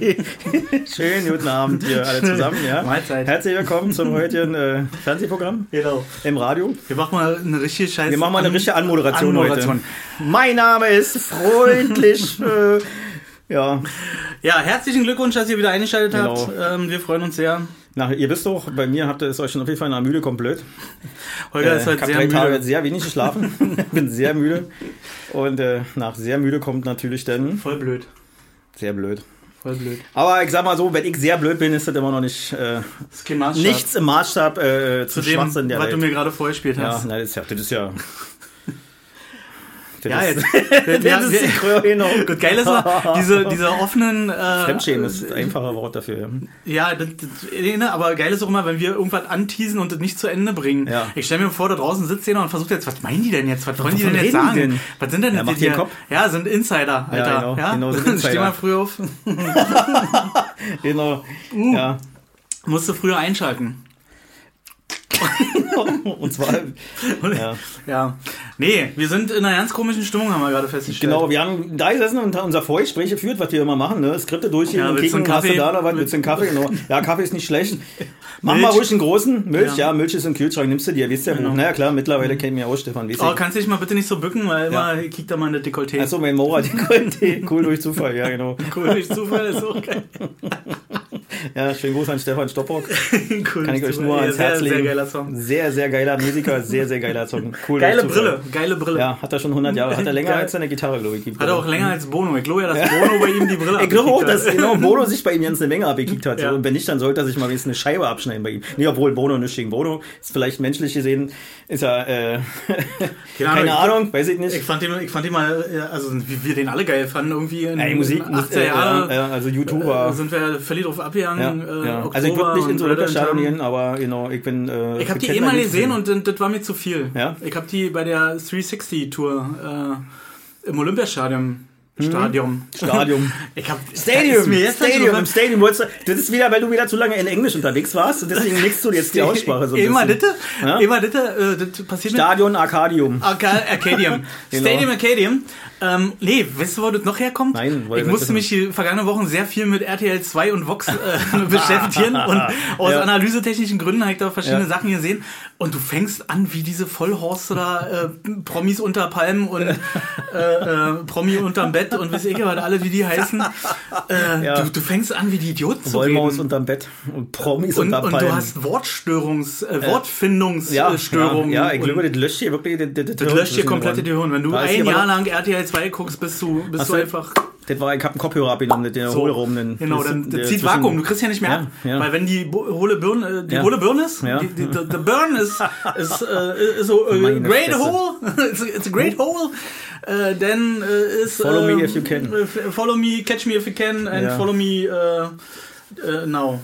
Schönen guten Abend hier alle zusammen. Ja. Mahlzeit. Herzlich willkommen zum heutigen äh, Fernsehprogramm Genau. im Radio. Wir machen mal eine richtige Scheiße. Wir machen mal eine richtige Anmoderation, Anmoderation. heute. Mein Name ist freundlich. äh, ja, Ja, herzlichen Glückwunsch, dass ihr wieder eingeschaltet Genau. habt. Ähm, wir freuen uns sehr. nach, ihr wisst doch, bei mir habt ihr es euch schon auf jeden Fall nach müde komplett. Holger Äh, ist heute sehr drei Tage müde. sehr wenig geschlafen. Bin sehr müde. Und äh, nach sehr müde kommt natürlich dann Voll blöd. sehr blöd. Voll blöd. Aber ich sag mal so, wenn ich sehr blöd bin, ist das immer noch nicht äh, nichts im Maßstab äh, zu zum dem, Schwachsinn der was Welt. du mir gerade vorgespielt ja, hast. nein, das ist ja, das ist ja. Ja, jetzt. ja, das ist die genau. Gut, geil ist noch, diese, diese offenen. Äh, Fremdschämen ist ein einfacher Wort dafür. Ja, das, das, ne, aber geil ist auch immer, wenn wir irgendwas anteasen und das nicht zu Ende bringen. Ja. Ich stelle mir vor, da draußen sitzt jeder und versucht jetzt, was meinen die denn jetzt? Was wollen die denn jetzt sagen? die denn? Was sind denn Ja, jetzt hier? Kopf. Ja, sind Insider, Alter. genau, Ja, genau, sind Steh mal früh auf. Genau. Uh. Ja. Musst du früher einschalten. Und zwar, ja. Ja. Nee, wir sind in einer ganz komischen Stimmung, haben wir gerade festgestellt. genau, wir haben da gesessen und unser Vorgespräch geführt, was wir immer machen, ne? Skripte durchgehen Ja, und kicken, Kaffee? da noch was, willst du einen Kaffee? Genau. Ja, Kaffee ist nicht schlecht. Mach mal ruhig einen großen. Milch, ja, Ja. Milch ist im Kühlschrank, nimmst du dir, du ja Genau. Naja, klar, mittlerweile kennen wir auch Stefan, weißt Oh, kannst du dich mal bitte nicht so bücken, weil immer kiegt da mal in das Dekolleté. Achso, mein Mora, Qualität, cool durch Zufall, ja, genau. Cool, durch Zufall ist auch geil. Ja, schönen Gruß an Stefan Stoppock. cool, Kann ich euch nur ans sehr, Herz legen. Sehr geiler Song. Sehr, sehr geiler Musiker, sehr, sehr geiler Song. Cool Geile. Brille, geile Brille. Ja, hat er schon 100 Jahre. Hat er länger Geil. als seine Gitarre, glaube ich. Hat er auch länger als Bono. Ich glaube ja, dass Bono bei ihm die Brille Ich glaube auch, dass hat. genau Bono sich bei ihm ganz eine Menge abgekickt hat. Ja. Und wenn nicht, dann sollte er sich mal wenigstens eine Scheibe abschneiden bei ihm. Nee, obwohl Bono nicht gegen Bono. Ist vielleicht menschlich gesehen, ist er, äh, keine Ahnung, Ahnung, weiß ich nicht. Ich fand, den, ich fand den mal, also wie wir den alle geil fanden, irgendwie in Ja, Musik, in den 80er äh, Jahren. ja, also YouTuber. äh, sind wir völlig drauf abgegangen. Äh, ja. Oktober Also ich würde nicht ins Olympiastadion aber genau, ich bin. Äh, Ich habe die eh mal gesehen und das, war mir zu viel. Ja? Ich habe die bei der 360-Tour äh, im Olympiastadion. Stadion. Stadion. Ich hab, Stadium, Stadium, Stadium. du- Das ist wieder, weil du wieder zu lange in Englisch unterwegs warst und deswegen nickst du jetzt die Aussprache so ein Immer ditte, Ja? immer ditte, äh, das passiert. Stadion Arcadium. Arca- Arcadium. Genau. Stadium Arcadium. Ähm, nee, weißt du, wo das noch herkommt? Nein, ich musste mich die vergangenen Wochen sehr viel mit RTL 2 und Vox äh, beschäftigen und aus Ja. analysetechnischen Gründen habe ich da verschiedene Ja. Sachen gesehen und du fängst an wie diese Vollhorste da, äh, Promis unter Palmen und äh, äh, Promi unterm Bett und weiß ich was alle, wie die heißen. Äh, Ja. du, du fängst an wie die Idioten zu Wollmaus reden. unterm Bett und Promis Und, unterm und Palmen. du hast Wortstörungs, äh, Wortfindungsstörungen. ja, ich und- glaube, das löscht hier wirklich das, das, das löscht dir komplett die Hirn. Wenn du ein hier Jahr lang RTL 2 guckst, bist du, bist du einfach Das war, ich hab einen Kopfhörer abgenommen, den so. Hohlraum. Den, Genau, dann das zieht Vakuum. Du kriegst ja nicht mehr Ja, ab. ja. Weil wenn die hohle Birne, äh, die Ja. hohle Birne ist, Ja. die, die, the, the burn ist, ist, äh, so äh, Meine great Fresse. hole, it's, a, it's a great hole, äh, then äh, ist Follow me ähm, if you can. äh, Follow me, catch me if you can and follow me äh, äh, now.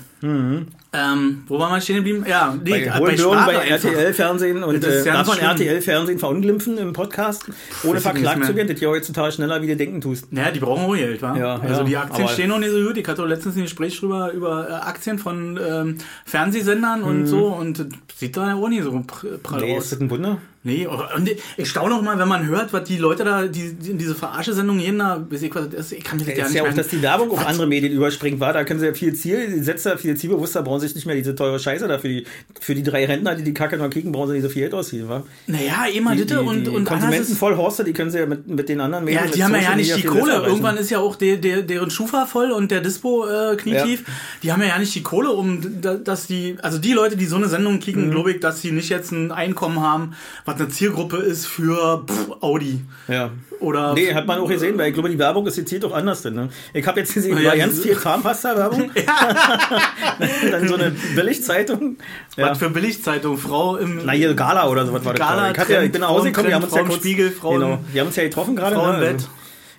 Ähm, wo war man stehen geblieben? Ja, nee, Bei Hohlbirnen, Sprache bei einfach. RTL-Fernsehen und Das ist äh, darf man schlimm. RTL-Fernsehen verunglimpfen im Podcast, ohne verklagt zu werden? Das geht ja heutzutage schneller, wie du denken tust. Naja, die brauchen auch Geld, wa? Ja, also ja, die Aktien stehen noch nicht so gut. Ich hatte auch letztens ein Gespräch drüber über äh, Aktien von ähm, Fernsehsendern und so und das sieht da auch nicht so pr- prall. Nee, aus. ist das ein Wunder? Nee, und ich staune auch mal, wenn man hört, was die Leute da, die, die in diese Verarsche-Sendung gehen, da, ich kann das Ja, ja nicht ja auch, dass die Werbung auf andere Medien überspringt war. Da können sie ja viel Ziel, die Sätze viel zielbewusster, brauchen sich nicht mehr diese teure Scheiße da für die, für die drei Rentner, die die Kacke noch kicken, brauchen sie nicht so viel Geld ausgeben, wa? Naja, immer Ditte die, und, die und Konsumenten voll Horste, die können sie ja mit, mit den anderen Medien Ja, die haben ja, Social ja nicht die Kohle. Irgendwann ist ja auch der, der, deren Schufa voll und der Dispo äh, knietief. Die haben ja, ja nicht die Kohle, um da- dass die, also die Leute, die so eine Sendung Mhm. kicken, glaube ich, dass sie nicht jetzt ein Einkommen haben, was eine Zielgruppe ist für pff, Audi. Ja. Oder Nee, hat man auch gesehen, weil ich glaube, die Werbung ist jetzt auch anders denn, ne? Ich habe jetzt gesehen, Ja, ganz diese- viel Zahnpasta-Werbung. Dann so eine Billigzeitung. Ja. was für Billigzeitung, Frau im Na, hier Gala oder sowas war das. Gala, gerade. ich, ja, ich bin nach Hause gekommen, wir haben uns ja kurz, Spiegel, Frau genau, wir haben uns ja getroffen gerade. Frau im ne?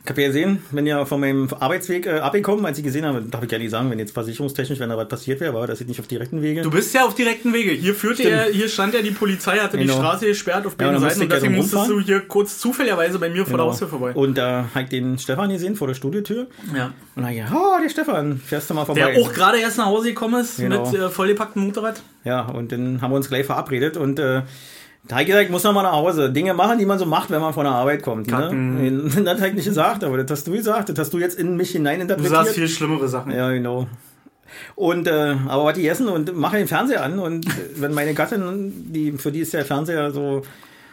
Ich habe ja gesehen, wenn ihr von meinem Arbeitsweg äh, abgekommen, als ich gesehen habe, darf ich ja nicht sagen, wenn jetzt versicherungstechnisch, wenn da was passiert wäre, aber das ist nicht auf direkten Wege. Du bist ja auf direkten Wege. Hier führte Stimmt. er, hier stand ja die Polizei, hatte die Genau. Straße gesperrt auf Ja, beiden dann Seiten und ja deswegen drum musstest du hier kurz zufälligerweise bei mir vor der Haustür vorbei. Und da habe ich den Stefan gesehen vor der Studiotür. Ja. Und da ja, oh, der Stefan, fährst du mal vorbei. Der auch gerade erst nach Hause gekommen ist Genau. mit äh, vollgepacktem Motorrad. Ja, und dann haben wir uns gleich verabredet und äh, ich gesagt, ich muss noch mal nach Hause. Dinge machen, die man so macht, wenn man von der Arbeit kommt. Kacken. Ne? Das habe ich nicht gesagt, aber das hast du gesagt. Das hast du jetzt in mich Du hineininterpretiert. sagst viel schlimmere Sachen. Ja, genau. Und äh, aber was die essen und mache den Fernseher an und äh, wenn meine Gattin, die für die ist der Fernseher so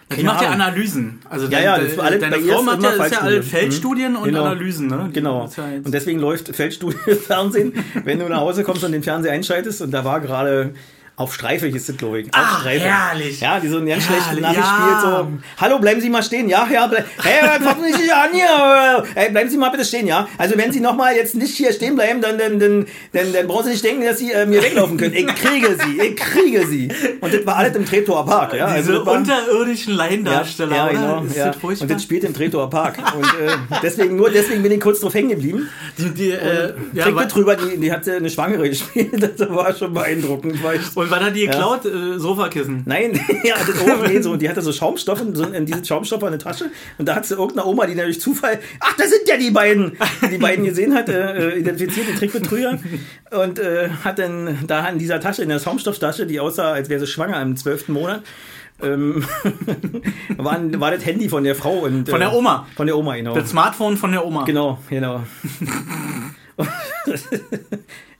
keine macht ja. Analysen. Also Ja, dein- ja, das ist alle- deine Frau macht ja, ist ja alle Fallstudien. Feldstudien Mhm. und Genau. Analysen. Ne? Die Genau. ja Und deswegen läuft Feldstudio Fernsehen, wenn du nach Hause kommst und den Fernseher einschaltest und da war gerade auf Streife hieß es, glaube ich. Auf Ah, Streife. herrlich. Ja, die so einen ganz schlechten Nachricht ja. spielt, so, hallo, bleiben Sie mal stehen, ja, ja, bleib, hey, packen Sie sich an hier, hey, bleiben Sie mal bitte stehen, ja. Also wenn Sie nochmal jetzt nicht hier stehen bleiben, dann, dann, dann, dann, dann brauchen Sie nicht denken, dass Sie äh, mir weglaufen können. Ich kriege Sie, ich kriege Sie. Und das war alles im Treptower Park, ja. Diese das war, unterirdischen Laiendarsteller, ja, oder? genau. Ist ja. das furchtbar? Und das spielt im Treptower Park. Und äh, deswegen, nur deswegen bin ich kurz drauf hängen geblieben. die, die, äh, ja, drüber, die, die hat eine Schwangere gespielt. Das war schon beeindruckend. War und was hat die geklaut? Äh, Sofakissen. Nein, ja, das auch, nee, so, die hatte so Schaumstoff, in, so in diese Schaumstoffe in der Tasche. Und da hat sie irgendeine Oma, die durch Zufall, ach, das sind ja die beiden, die die beiden gesehen hat, äh, identifiziert, die Trickbetrüger. Und äh, hat dann da in dieser Tasche, in der Schaumstofftasche, die aussah, als wäre sie schwanger im zwölften Monat, ähm, war, war das Handy von der Frau. Und, Von der äh, Oma. Von der Oma, genau. Das Smartphone von der Oma. Genau, genau.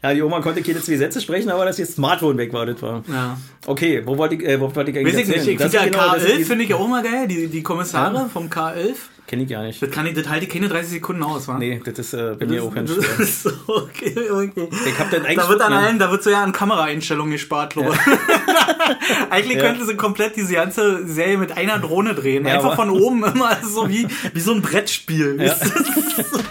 ja, die Oma konnte keine zwei Sätze sprechen, aber dass ihr Smartphone weg war, das war. Ja. Okay, wo wollte ich, äh, wo wollte ich Weiß eigentlich ich nicht. Ich Das finde ist ja genau- das ist K11 die- finde ich ja auch mal geil. Die, die Kommissare vom K11. Kenn ich gar nicht. Das, kann ich, das halte ich keine 30 Sekunden aus, wa? Nee, das ist äh, bei mir auch ganz schwer. okay, okay. Ich hab dann eigentlich Da wird an ja. allen, da wird so ja an Kameraeinstellungen gespart, glaube ich. Eigentlich Ja. könnte sie komplett diese ganze Serie mit einer Drohne drehen. Ja, Einfach von oben immer so wie, wie so ein Brettspiel. Ja.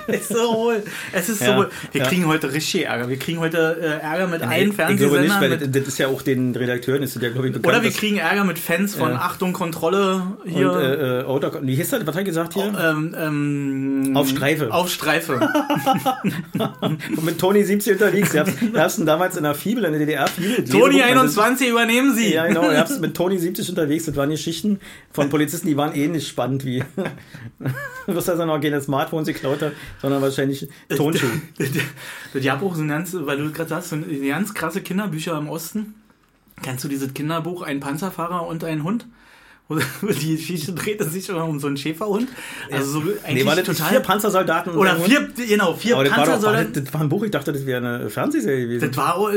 Es ist so wohl. Es ist so Ja, wohl. Wir ja. kriegen heute richtig Ärger. Wir kriegen heute äh, Ärger mit allen ich glaube nicht, Fernsehsendern. weil das, ist ja auch den Redakteuren, ist ja, glaube ich, bekannt. oder wir kriegen Ärger mit Fans von Ja. Achtung, Kontrolle hier. Und, äh, äh, Auto, wie hieß das? Was hat er gesagt hier? Ähm, ähm, Auf Streife. Auf Streife. Und mit Toni 70 unterwegs. Du hast, du hast ihn damals in der Fibel, in der DDR Fibel. Toni Lesebuch, 21, übernehmen Sie. Ja, genau. Du hast mit Toni 70 unterwegs. Das waren Geschichten von Polizisten, die waren ähnlich spannend wie. Du wirst also noch keine Smartphones geklaut hat, sondern wahrscheinlich Tonschuhe. Die haben auch so ein ganz, weil du gerade sagst, ein- ganz krasse Kinderbücher im Osten. Kennst du dieses Kinderbuch Ein Panzerfahrer und ein Hund? Die Geschichte dreht sich immer um so einen Schäferhund. Also so eigentlich Nee, war das total. vier Panzersoldaten oder vier, genau, vier Aber das war, doch, war, das, Panzersoldaten. das war ein Buch, ich dachte, das wäre eine Fernsehserie gewesen. Das war,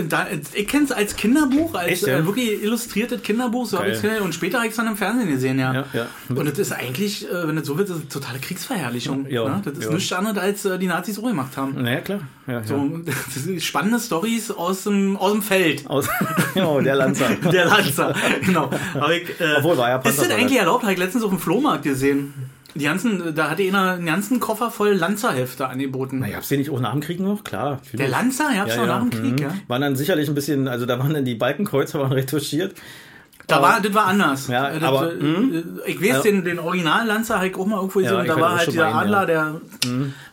ich kenne es als Kinderbuch, als Echt, ja? äh, wirklich illustriertes Kinderbuch. So hab Geil. ich's gesehen. und später habe ich es dann im Fernsehen gesehen, ja. Ja, ja. Und das ist eigentlich, äh, wenn das so wird, das ist eine totale Kriegsverherrlichung. Ja, ne? Das ist nichts anderes, als äh, die Nazis auch gemacht haben. naja, klar. Ja, So, ja. das sind spannende Stories aus dem, aus dem Feld. Aus, genau, der Lanzer. Der Lanzer, genau. Aber ich, äh, Obwohl, war ja Ist das eigentlich erlaubt? Habe ich letztens auf dem Flohmarkt gesehen. Die ganzen, da hatte einer einen ganzen Koffer voll Lanzerhefte angeboten. Na, gab's den nicht auch nach dem Krieg noch? Klar. Der Lanzer, habt ja, noch ja. nach dem Krieg, mhm. ja? Waren dann sicherlich ein bisschen, also da waren dann die Balkenkreuzer waren retuschiert. Da war, das war anders. Ja, Äh, das, aber, äh, mhm. Ich weiß, den, den Original Lanzer habe ich auch mal irgendwo gesehen. Ja, und da war halt dieser einen, Adler, ja. der,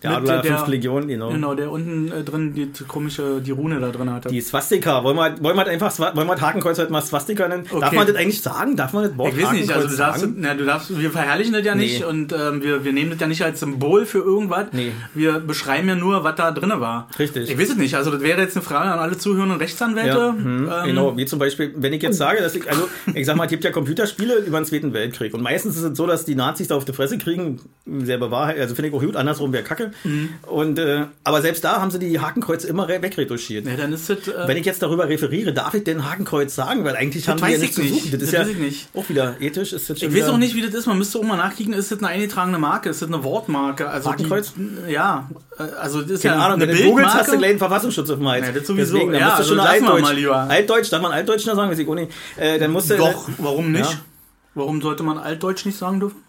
Der Mit Adler der- 5. Legion, genau. genau, der unten äh, drin die komische, die Rune da drin hatte. Die Swastika. Wollen wir, wollen wir einfach, Swa- wollen wir Hakenkreuz heute mal Swastika nennen? Darf Okay. man das eigentlich sagen? Darf man das Wort Ich weiß nicht, also du darfst, na, du darfst, wir verherrlichen das ja nicht Nee. und ähm, wir, wir nehmen das ja nicht als Symbol für irgendwas. Nee. Wir beschreiben ja nur, was da drin war. Richtig. Ich weiß es nicht, also das wäre jetzt eine Frage an alle zuhörenden Rechtsanwälte. Ja, hm, Ähm, genau, wie zum Beispiel, wenn ich jetzt sage, dass ich, also ich sag mal, es gibt ja Computerspiele über den Zweiten Weltkrieg und meistens ist es so, dass die Nazis da auf die Fresse kriegen, selber Wahrheit, also finde ich auch gut, andersrum wäre Kacke. Mhm. Und, äh, aber selbst da haben sie die Hakenkreuze immer re- wegretuschiert. Ja, dann ist das. Äh, Wenn ich jetzt darüber referiere, darf ich denn Hakenkreuz sagen? Weil eigentlich haben weiß ja ich nichts zu nicht. suchen. Das ist Das ja ich nicht. auch wieder ethisch. Ist das schon ich weiß auch nicht, wie das ist. Man müsste auch mal nachkicken, ist das eine eingetragene Marke? Ist das eine Wortmarke? Also Hakenkreuz? Die, ja, also das ist Keine ja Ahnung, eine wenn du googelst, hast du gleich einen Verfassungsschutz auf dem Hals. Ja, das sowieso. Deswegen, Ja, musst du also schon wir Altdeutsch. Altdeutsch, darf man Altdeutsch sagen? Weiß ich auch nicht. Äh, dann musst du, Doch, warum nicht? Ja. Warum sollte man Altdeutsch nicht sagen dürfen?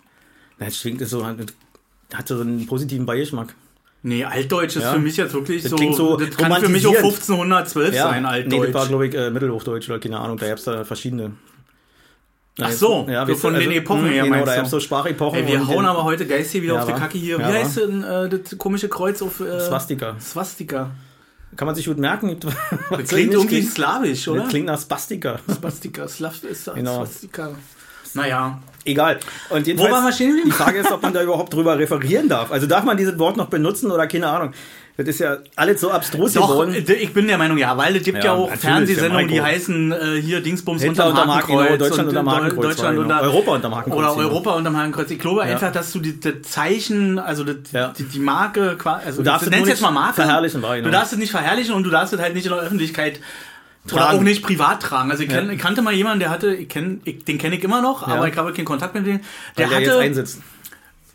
Na, schwingt es so, hat so einen positiven Beigeschmack. Nee, Altdeutsch ist Ja. für mich jetzt wirklich Das so. klingt so das kann für mich auch romantisierend. 1512 sein, nee, Altdeutsch. das war, glaube ich, äh, Mittelhochdeutsch oder keine Ahnung, da gab es da verschiedene. Ach so, ja, so von den also, Epochen mh, her Genau, meinst du? so Sprachepochen. Ey, wir hauen den- aber heute Geist hier wieder Ja, auf die? Kacke hier. Wie Ja, heißt denn äh, das komische Kreuz auf äh, Swastika. Swastika. Kann man sich gut merken. Das klingt irgendwie slawisch, oder? Klingt nach Spastika. Swastika, Slav ist das Genau. Swastika. Naja, Egal. Und jedenfalls, waren wir stehen die Frage ist, ob man da überhaupt drüber referieren darf. Also darf man dieses Wort noch benutzen oder keine Ahnung. Das ist ja alles so abstrus doch, geworden. ich bin der Meinung, ja, weil es gibt ja, Ja, auch natürlich, Fernsehsendungen, die heißen äh, hier Dingsbums Hitler unterm unterm Haken- Hakenkreuz. genau, Deutschland und, unterm äh, Hakenkreuz Deutschland unter, Europa unterm Hakenkreuz, Oder. Europa unterm Hakenkreuz. Ich glaube einfach, dass du die, das Zeichen, also Ja. die, die Marke, quasi, also Du darfst du nennst jetzt mal Marke. verherrlichen, war, genau. Du darfst es nicht verherrlichen und du darfst es halt nicht in der Öffentlichkeit oder Tragen. auch nicht privat tragen. Also ich, kenn, Ja. ich kannte mal jemanden, der hatte, ich kenn, ich, den kenne ich immer noch, aber ich habe keinen Kontakt mit dem. Der Weil der jetzt hatte, einsitzt.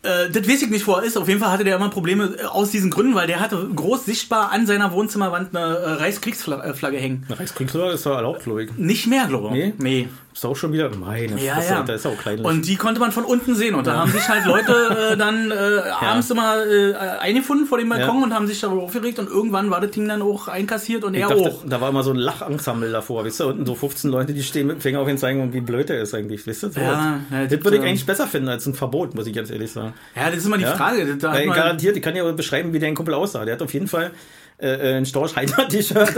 Äh, das weiß ich nicht, wo er ist. Auf jeden Fall hatte der immer Probleme äh, aus diesen Gründen, weil der hatte groß sichtbar an seiner Wohnzimmerwand eine äh, Reichskriegsflagge hängen. Eine Reichskriegsflagge ist doch erlaubt, glaube ich. Nicht mehr, glaube ich. Nee? nee. Ist auch schon wieder. Meine Ja, Fresse, ja. Da ist auch kleinlich. Und die konnte man von unten sehen. Und da haben sich halt Leute äh, dann äh, abends immer äh, eingefunden vor dem Balkon Ja. und haben sich darüber aufgeregt. Und irgendwann war das Ding dann auch einkassiert und ich er dachte, auch. da war immer so ein Lachensemble davor, weißt du, unten so 15 Leute, die stehen mit dem Finger auf ihn zeigen und wie blöd er ist eigentlich, weißt du? So. Ja, ja, das würde ich äh, eigentlich besser finden als ein Verbot, muss ich ganz ehrlich sagen. Ja, das ist immer die Ja? Frage. Da Weil garantiert, ich kann ja beschreiben, wie der Kumpel aussah. Der hat auf jeden Fall äh, ein Storch-Heiner-T-Shirt.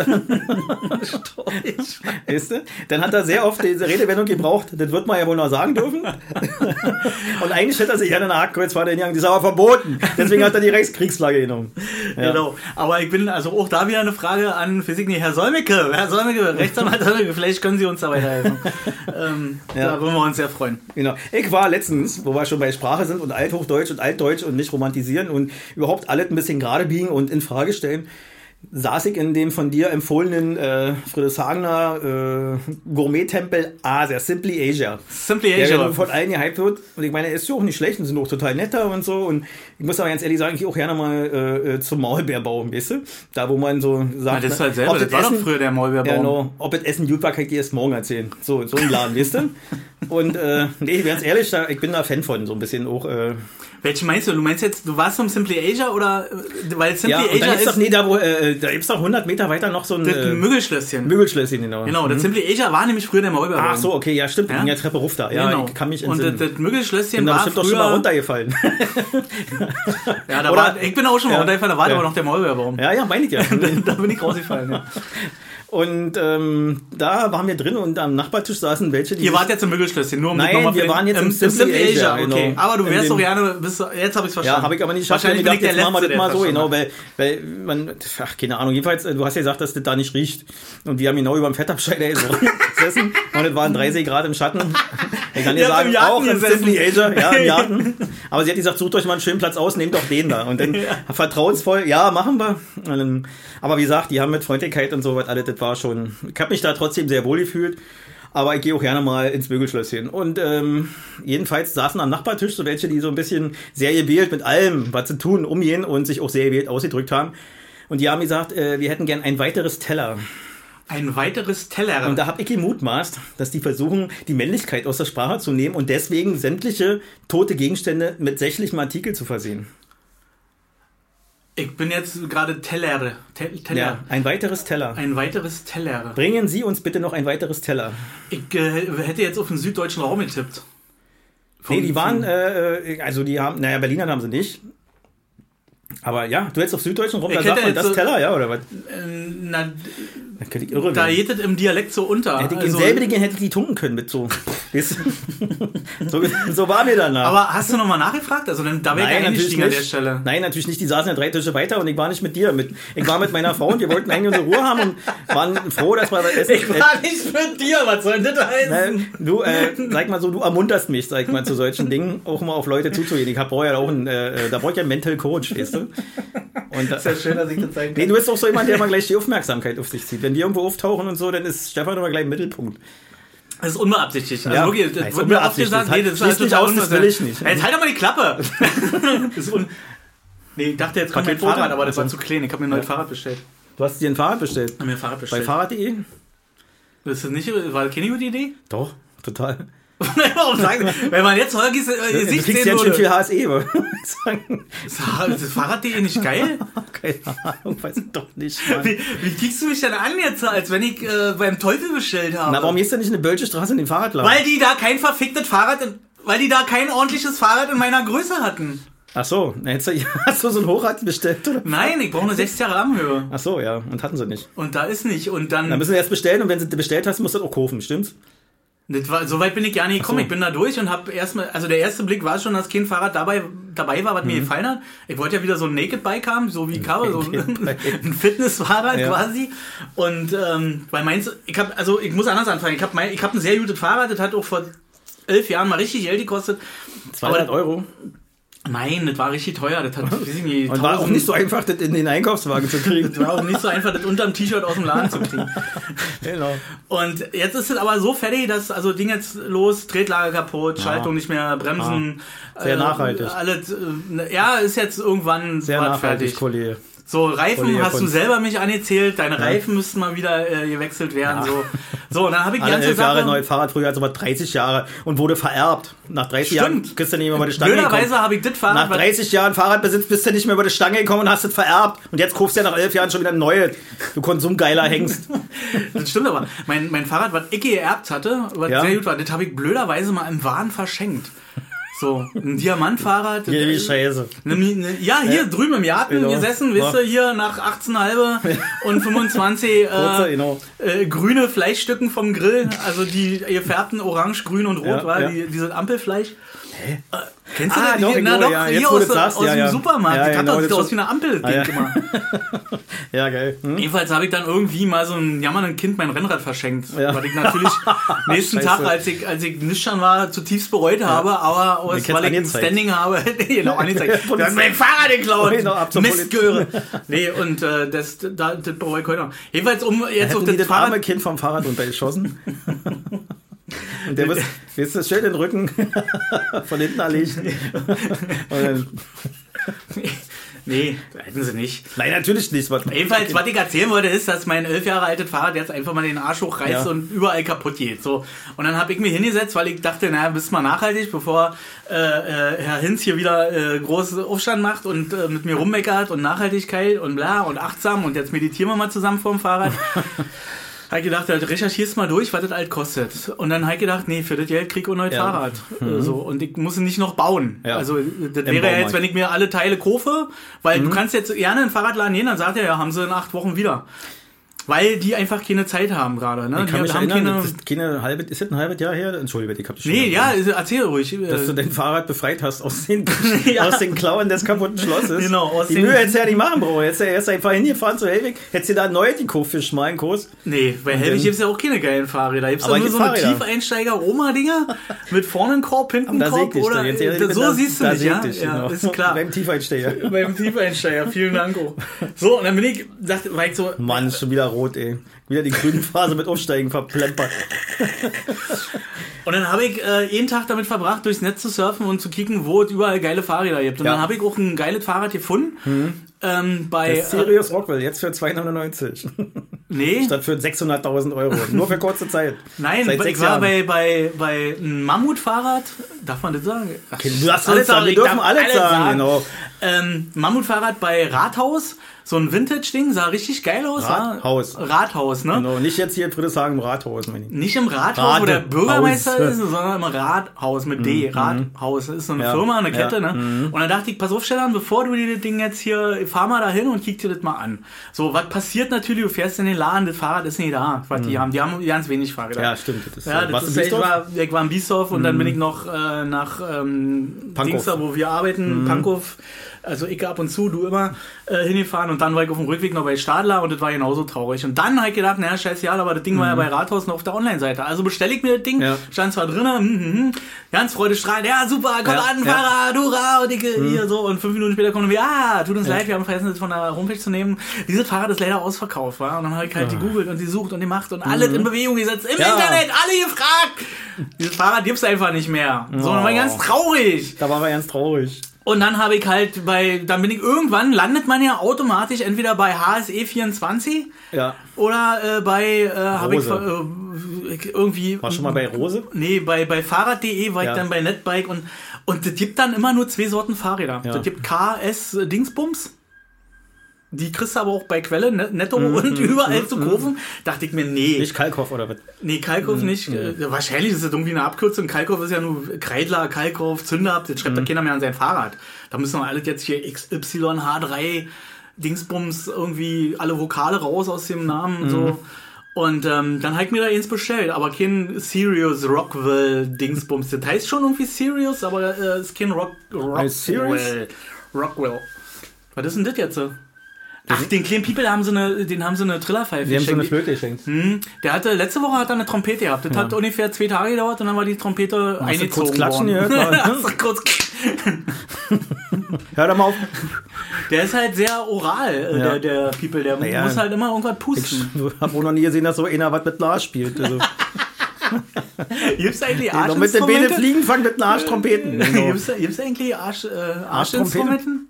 weißt du? Dann hat er sehr oft diese Redewendung gebraucht, das wird man ja wohl noch sagen dürfen. Und eigentlich hätte er sich gerne eine Hakenkreuzfahrt hingegangen, die ist aber verboten. Deswegen hat er die Reichskriegsflagge genommen. Ja. Genau. Aber ich bin also auch da wieder eine Frage an Physik. Nee, Herr Solmecke, Herr Solmecke, Rechtsanwalt Solmecke, vielleicht können Sie uns da weiterhelfen. ähm, Ja. Da würden wir uns sehr freuen. Genau. Ich war letztens, wo wir schon bei Sprache sind und Althochdeutsch und Altdeutsch und nicht romantisieren und überhaupt alles ein bisschen gerade biegen und in Frage stellen, saß ich in dem von dir empfohlenen äh, Friedrichshagener äh, Gourmet-Tempel Asia, Simply Asia. Simply Der Asia. nun von allen gehypt wird. Und ich meine, er ist ja auch nicht schlecht und sind auch total netter und so. Und ich muss aber ganz ehrlich sagen, ich gehe auch gerne mal äh, äh, zum Maulbeerbaum, weißt du? Da, wo man so Na, sagt, das ist halt ob selber, das war doch Essen- früher der Maulbeerbaum. ja, genau. Ob es Essen gut war, kann ich dir erst morgen erzählen. So, so ein Laden, weißt du? Und äh, nee, ganz ehrlich, da, ich bin da Fan von, so ein bisschen auch. Äh, Welche meinst du? Du meinst jetzt, du warst zum Simply Asia oder? äh, Weil Simply ja, und Asia dann ist doch, nee, da, wo, äh, da gibt's doch 100 Meter weiter noch so ein das äh, Müggelschlösschen. Müggelschlösschen, genau. Genau, das Simply Asia war nämlich früher der Maulbeerbaum. Ach so, okay, ja, stimmt. Ja? Ja? Ja, Treppe ruft da. Ja, genau. ich kann mich Und das, entsinnen. das Müggelschlösschen da war bestimmt doch schon mal früher... runtergefallen. Ja, da Oder- war, ich bin auch schon mal Ja. runtergefallen, da war Ja. aber noch der Maulbeerbaum. ja, ja, meine ich ja. da bin ich rausgefallen, ja. Und ähm, da waren wir drin und am Nachbartisch saßen welche, die Ihr wart jetzt im Müggelschlösschen, nur um Nein, wir den- waren jetzt im im Simply Asia, okay. genau. Aber du wärst doch gerne, bis, jetzt habe ich verstanden. Ja, habe ich aber nicht geschafft. Wahrscheinlich Ich bin ich gedacht, der jetzt machen wir Letzte, das mal so, genau, weil, weil man, ach, keine Ahnung, jedenfalls, äh, du hast ja gesagt, dass das da nicht riecht. Und wir haben genau über dem Fettabscheider gesessen und es waren 30 Grad im Schatten. Ich kann dir sagen, auch im gesessen. Simply Asia, ja, im Garten. Aber sie hat gesagt, sucht euch mal einen schönen Platz aus, nehmt doch den da. Und dann vertrauensvoll, ja, machen wir. Dann, aber wie gesagt, die haben mit Freundlichkeit und so was alles, das war schon, ich habe mich da trotzdem sehr wohl gefühlt. Aber ich gehe auch gerne mal ins Mögelschlösschen. Und ähm, jedenfalls saßen am Nachbartisch so welche, die so ein bisschen sehr gewählt mit allem, was sie tun, umgehen und sich auch sehr gewählt ausgedrückt haben. Und die haben gesagt, äh, wir hätten gern ein weiteres Teller. Ein weiteres Teller. Und da habe ich gemutmaßt, dass die versuchen, die Männlichkeit aus der Sprache zu nehmen und deswegen sämtliche tote Gegenstände mit sächlichem Artikel zu versehen. ich bin jetzt gerade Teller. Te Teller. Ja, ein weiteres Teller. Ein weiteres Teller. Bringen Sie uns bitte noch ein weiteres Teller. Ich äh, hätte jetzt auf den süddeutschen Raum getippt. Vom- Nee, die waren, äh, also die haben, naja, Berliner haben sie nicht. Aber ja, du hättest auf Süddeutschen Ich da sagt man das so- Teller, ja, oder was? äh, na, Da könnte ich irre da werden. geht es im Dialekt so unter. Hätte ich Also- in selbigen hätte ich die tunken können mit so. So, so war mir danach. aber hast du nochmal nachgefragt? Also dann, da wäre ich eingestiegen an der. Stelle. Nein, natürlich nicht. Die saßen ja drei Tische weiter und ich war nicht mit dir. Mit, ich war mit meiner Frau und wir wollten eigentlich unsere Ruhe haben und waren froh, dass wir das Essen. Ich war nicht mit dir, was soll denn das heißen? äh, du, äh, sag mal so, du ermunterst mich, sag mal, zu solchen Dingen, auch mal auf Leute zuzugehen. Ich brauche ja auch einen, äh, da brauche ich ja einen Mental Coach, weißt du? Und da, Ist ja schön, dass ich das zeigen nee, du bist auch so jemand, der immer gleich die Aufmerksamkeit auf sich zieht. Wenn wir irgendwo auftauchen und so, dann ist Stefan immer gleich im Mittelpunkt. Das ist unbeabsichtigt. Also Ja, wirklich, das wird mir oft unbeabsichtigt. gesagt, Das nee, das ist nicht aus, das will ich nicht. Jetzt halt doch mal die Klappe. das ist un nee, ich dachte, jetzt kommt mein? Fahrrad, aber das war Also- zu klein. Ich habe mir ein neues Fahrrad bestellt. Du hast dir ein Fahrrad bestellt. Ich habe mir ein Fahrrad Bei bestellt. Fahrrad.de? das ist nicht, war das keine gute Idee? Doch, total. Warum sagen, wenn man jetzt Holgis äh, Du Gesicht kriegst sehen ja schon viel würde. HSE. Ist das Fahrrad.de nicht geil? Keine Ahnung, weiß ich doch nicht. Wie, wie kriegst du mich denn an jetzt, als wenn ich äh, beim Teufel bestellt habe? Na, warum gehst du nicht in eine Bölsche Straße in den Fahrradladen? Weil die da kein verficktes Fahrrad, in, weil die da kein ordentliches Fahrrad in meiner Größe hatten. Ach so, na, jetzt, hast du so ein Hochrad bestellt, oder? Nein, ich brauche eine 60 Jahre Rahmenhöhe. Ach so, ja, und hatten sie nicht. Und da ist nicht. Und dann, Dann müssen wir erst bestellen und wenn sie bestellt hast, musst du das auch kaufen, stimmt's? Das war, so weit bin ich gar nicht gekommen. so. Ich bin da durch und habe erstmal, also der erste Blick war schon, dass kein Fahrrad dabei, dabei war, was Mhm. mir gefallen hat. Ich wollte ja wieder so ein Naked Bike haben, so wie Cover, so Bike. ein Fitnessfahrrad Ja. quasi. Und ähm, weil meins, ich habe, also ich muss anders anfangen. Ich habe ich habe ein sehr gutes Fahrrad, das hat auch vor elf Jahren mal richtig Geld gekostet. 200 Aber- Euro. Nein, das war richtig teuer. Das hat, weiß ich nicht, Und war auch 1000 nicht so einfach, das in den Einkaufswagen zu kriegen. Das war auch nicht so einfach, das unterm T-Shirt aus dem Laden zu kriegen. genau. Und jetzt ist es aber so fertig, dass also Ding jetzt los, Tretlager kaputt, Schaltung nicht mehr, Bremsen. Ah. Sehr nachhaltig. Alles, äh, ja, ist jetzt irgendwann Sehr nachhaltig, fertig. Kollege. So, Reifen hast du selber mich angezählt, deine Reifen müssten mal wieder äh, gewechselt werden. So. so, und dann habe ich die Alle ganze elf Jahre neues Fahrrad, früher es aber 30 Jahre und wurde vererbt. Nach 30 Jahren Stimmt. kriegst du nicht mehr über die Stange gekommen. Blöderweise habe ich das Fahrrad... Nach 30 Jahren Fahrradbesitz bist du nicht mehr über die Stange gekommen und hast es vererbt. Und jetzt kaufst du ja nach elf Jahren schon wieder ein neues. Du Konsumgeiler Hengst. Das stimmt aber. Mein, mein Fahrrad, was ich geerbt hatte, was Ja. sehr gut war, das habe ich blöderweise mal im Wahn verschenkt. So, ein Diamantfahrrad. Hier, wie scheiße. Ne, ne, ja, hier drüben im Garten Genau. gesessen, wisst ihr, hier nach 18,5 und 25 Kurzer, äh, genau. äh, grüne Fleischstücken vom Grill, also die gefärbten orange, grün und rot Ja, war, ja. Die, dieses Ampelfleisch. Hä? Äh, kennst du Ah, das? doch, Hier- Na doch, ja. hier aus, sagst, aus ja, dem ja. Supermarkt. Ja, die genau, sieht das aus ist- wie eine Ampel, Ah, ja. immer. Ja, geil. Hm? Jedenfalls habe ich dann irgendwie mal so ein jammernden Kind mein Rennrad verschenkt. Ja. Weil ich natürlich nächsten. Tag, als ich, als ich nüchtern war, zutiefst bereut habe, aber aus, weil ich ein. Standing habe, genau, angezeigt. Du hast mein Fahrrad geklaut! Genau, Mistgöre! Nee, und äh, das, da, das bereue ich heute noch. Jedenfalls, um jetzt auf Hätten die das das arme. Kind vom Fahrrad untergeschossen? Und der muss, willst du schön den Rücken von hinten erlegen? Nee, hätten sie nicht. nein, natürlich nicht. Was, Jedenfalls, was ich erzählen wollte, ist, dass mein elf Jahre altes Fahrrad jetzt einfach mal den Arsch hochreißt Ja. und überall kaputt geht. So. Und dann habe ich mich hingesetzt, weil ich dachte, naja, bist mal nachhaltig, bevor äh, äh, Herr Hinz hier wieder äh, großen Aufstand macht und äh, mit mir rummeckert und Nachhaltigkeit und bla und achtsam und jetzt meditieren wir mal zusammen vorm Fahrrad. Ich gedacht, halt, recherchierst mal durch, was das alt kostet. Und dann ich gedacht, nee, für das Geld krieg ich ein neues Ja. Mhm. Fahrrad. Äh, So, und ich muss es nicht noch bauen. Ja. Also das Im wäre ja jetzt. Mhm. wenn ich mir alle Teile kaufe, weil du kannst jetzt gerne in den Fahrradladen gehen, dann sagt er, ja, haben sie in acht Wochen wieder. Weil die einfach keine Zeit haben gerade. Ne? Ich Die kann mich haben erinnern, keine, das ist, keine halbe, ist das ein halbes Jahr her? Entschuldige, ich hab dich schon Nee, ja, erzähl ruhig. Dass du Äh, dein Fahrrad befreit hast aus den, Ja. aus den Klauen des kaputten Schlosses. Genau, aus Die Mühe hättest du ja nicht machen, Bro. Hättest du ja erst einfach hingefahren zu Helwig, hättest du da neu die Kurve für schmalen Kurs. nee, bei Helwig gibt es ja auch keine geilen Fahrräder. Gibt es Aber nur so eine. Tiefeinsteiger-Roma-Dinger mit vorne einen Korb, hinten Korb? ich dich. Oder, ehrlich, so da- siehst du da ich ja? dich, ja genau. ist klar. Beim Tiefeinsteiger. Beim Tiefeinsteiger, vielen Dank. oh. So, und dann bin ich, dachte, war ich so, Mann, ist schon wieder rot, ey. Wieder die grüne Phase mit Aufsteigen verplempert. Und dann habe ich äh, jeden Tag damit verbracht, durchs Netz zu surfen und zu kicken, wo es überall geile Fahrräder gibt. Und Ja. dann habe ich auch ein geiles Fahrrad gefunden. Ähm, bei. Das Sirius Rockwell, jetzt für 299. Äh, nee, Statt für 600.000 Euro. Nur für kurze Zeit. nein, Seit ich war Jahren. bei, bei, bei einem Mammutfahrrad. Darf man das sagen? Ach, Du darfst alles alles sagen, wir dürfen darf alles sagen, genau. Ähm, Mammutfahrrad bei Rathaus. So ein Vintage-Ding, sah richtig geil aus. Rathaus. Rathaus, ne? Genau, nicht jetzt hier in Friedrichshagen im Rathaus, meine ich. Nicht im Rathaus, wo der. Bürgermeister ist, sondern im Rathaus mit D. Rathaus. Das ist so eine Mhm. Ja. Firma, eine Kette, Ja. Mhm. ne? Und dann dachte ich, pass auf, Stefan, bevor du dir das Ding jetzt hier, fahr mal dahin und kick dir das mal an. So, was passiert natürlich? Du fährst in den Laden, das Fahrrad ist nicht da, was die haben. Die haben ganz wenig Fahrräder. Mhm. Ja, stimmt. Das ist, Ja, äh, das ist ich, war, ich war in Biesdorf und dann bin ich noch äh, nach ähm, Pankow. Dings da, wo wir arbeiten, Pankow, also ich ab und zu, du immer, äh, hingefahren und dann war ich auf dem Rückweg noch bei Stadler und das war genauso traurig. Und dann habe ich gedacht, naja, scheiße, ja, aber das Ding war ja bei Rathaus noch auf der Online-Seite. Also bestelle ich mir das Ding, Ja. stand zwar drinnen, hm, hm, ganz freudestrahlend, ja, super, komm Ja, an, ja. Fahrrad, hurra, und ich, hier so, und fünf Minuten später kommen wir, ah, tut uns leid, wir haben vergessen, das von der Homepage zu nehmen. Dieses Fahrrad ist leider ausverkauft, war. Und dann habe ich halt gegoogelt und die sucht und die macht und alles in Bewegung gesetzt, im Ja. Internet, alle gefragt. Dieses Fahrrad gibt's einfach nicht mehr. So, dann war ich ganz traurig. Da war er ganz traurig. Und dann habe ich halt bei, dann bin ich irgendwann, landet man ja automatisch entweder bei HSE24 Ja. oder äh, bei, äh, habe ich äh, irgendwie. War schon mal bei Rose? Nee, bei, bei Fahrrad.de war Ja. ich dann bei Netbike und, und es gibt dann immer nur zwei Sorten Fahrräder. Ja. Es gibt KS Dingsbums. Die kriegst du aber auch bei Quelle, Ne- Netto und überall zu kaufen. Dachte ich mir, nee. Mhm. Nicht Kalkhoff oder was? Nee, Kalkow nicht. Äh, Wahrscheinlich ist das irgendwie eine Abkürzung. Kalkow ist ja nur Kreidler, Kalkow, Zünder. Das schreibt Mhm. da keiner mehr an sein Fahrrad. Da müssen wir alles jetzt hier XYH3 Dingsbums irgendwie alle Vokale raus aus dem Namen. Mhm. So. Und ähm, dann habe ich mir da eins bestellt, aber kein Serious Rockwell Dingsbums. Das heißt schon irgendwie Serious, aber äh, es ist kein Rock? Rockwell. Rockwell. Was ist denn das jetzt? Ach, den kleinen People haben sie eine, den haben sie eine Trillerpfeife Die haben so eine geschenkt. Flöte geschenkt. Hm, der hatte, letzte Woche hat er eine Trompete gehabt. Das hat ungefähr zwei Tage gedauert und dann war die Trompete du eingezogen kurz klatschen worden. gehört? Hast kurz Hör doch mal auf. der ist halt sehr oral, äh, Ja. der, der People. Der Naja. muss halt immer irgendwas Ich pusten. habe wohl noch nie gesehen, dass so einer was mit Lars spielt. Also, Gibt's eigentlich noch mit den Beine Arschinstrumente? fliegen, fangen mit Arschtrompeten. Genau. Gibt's, gibt's eigentlich Arsch, äh, Arschinstrumenten?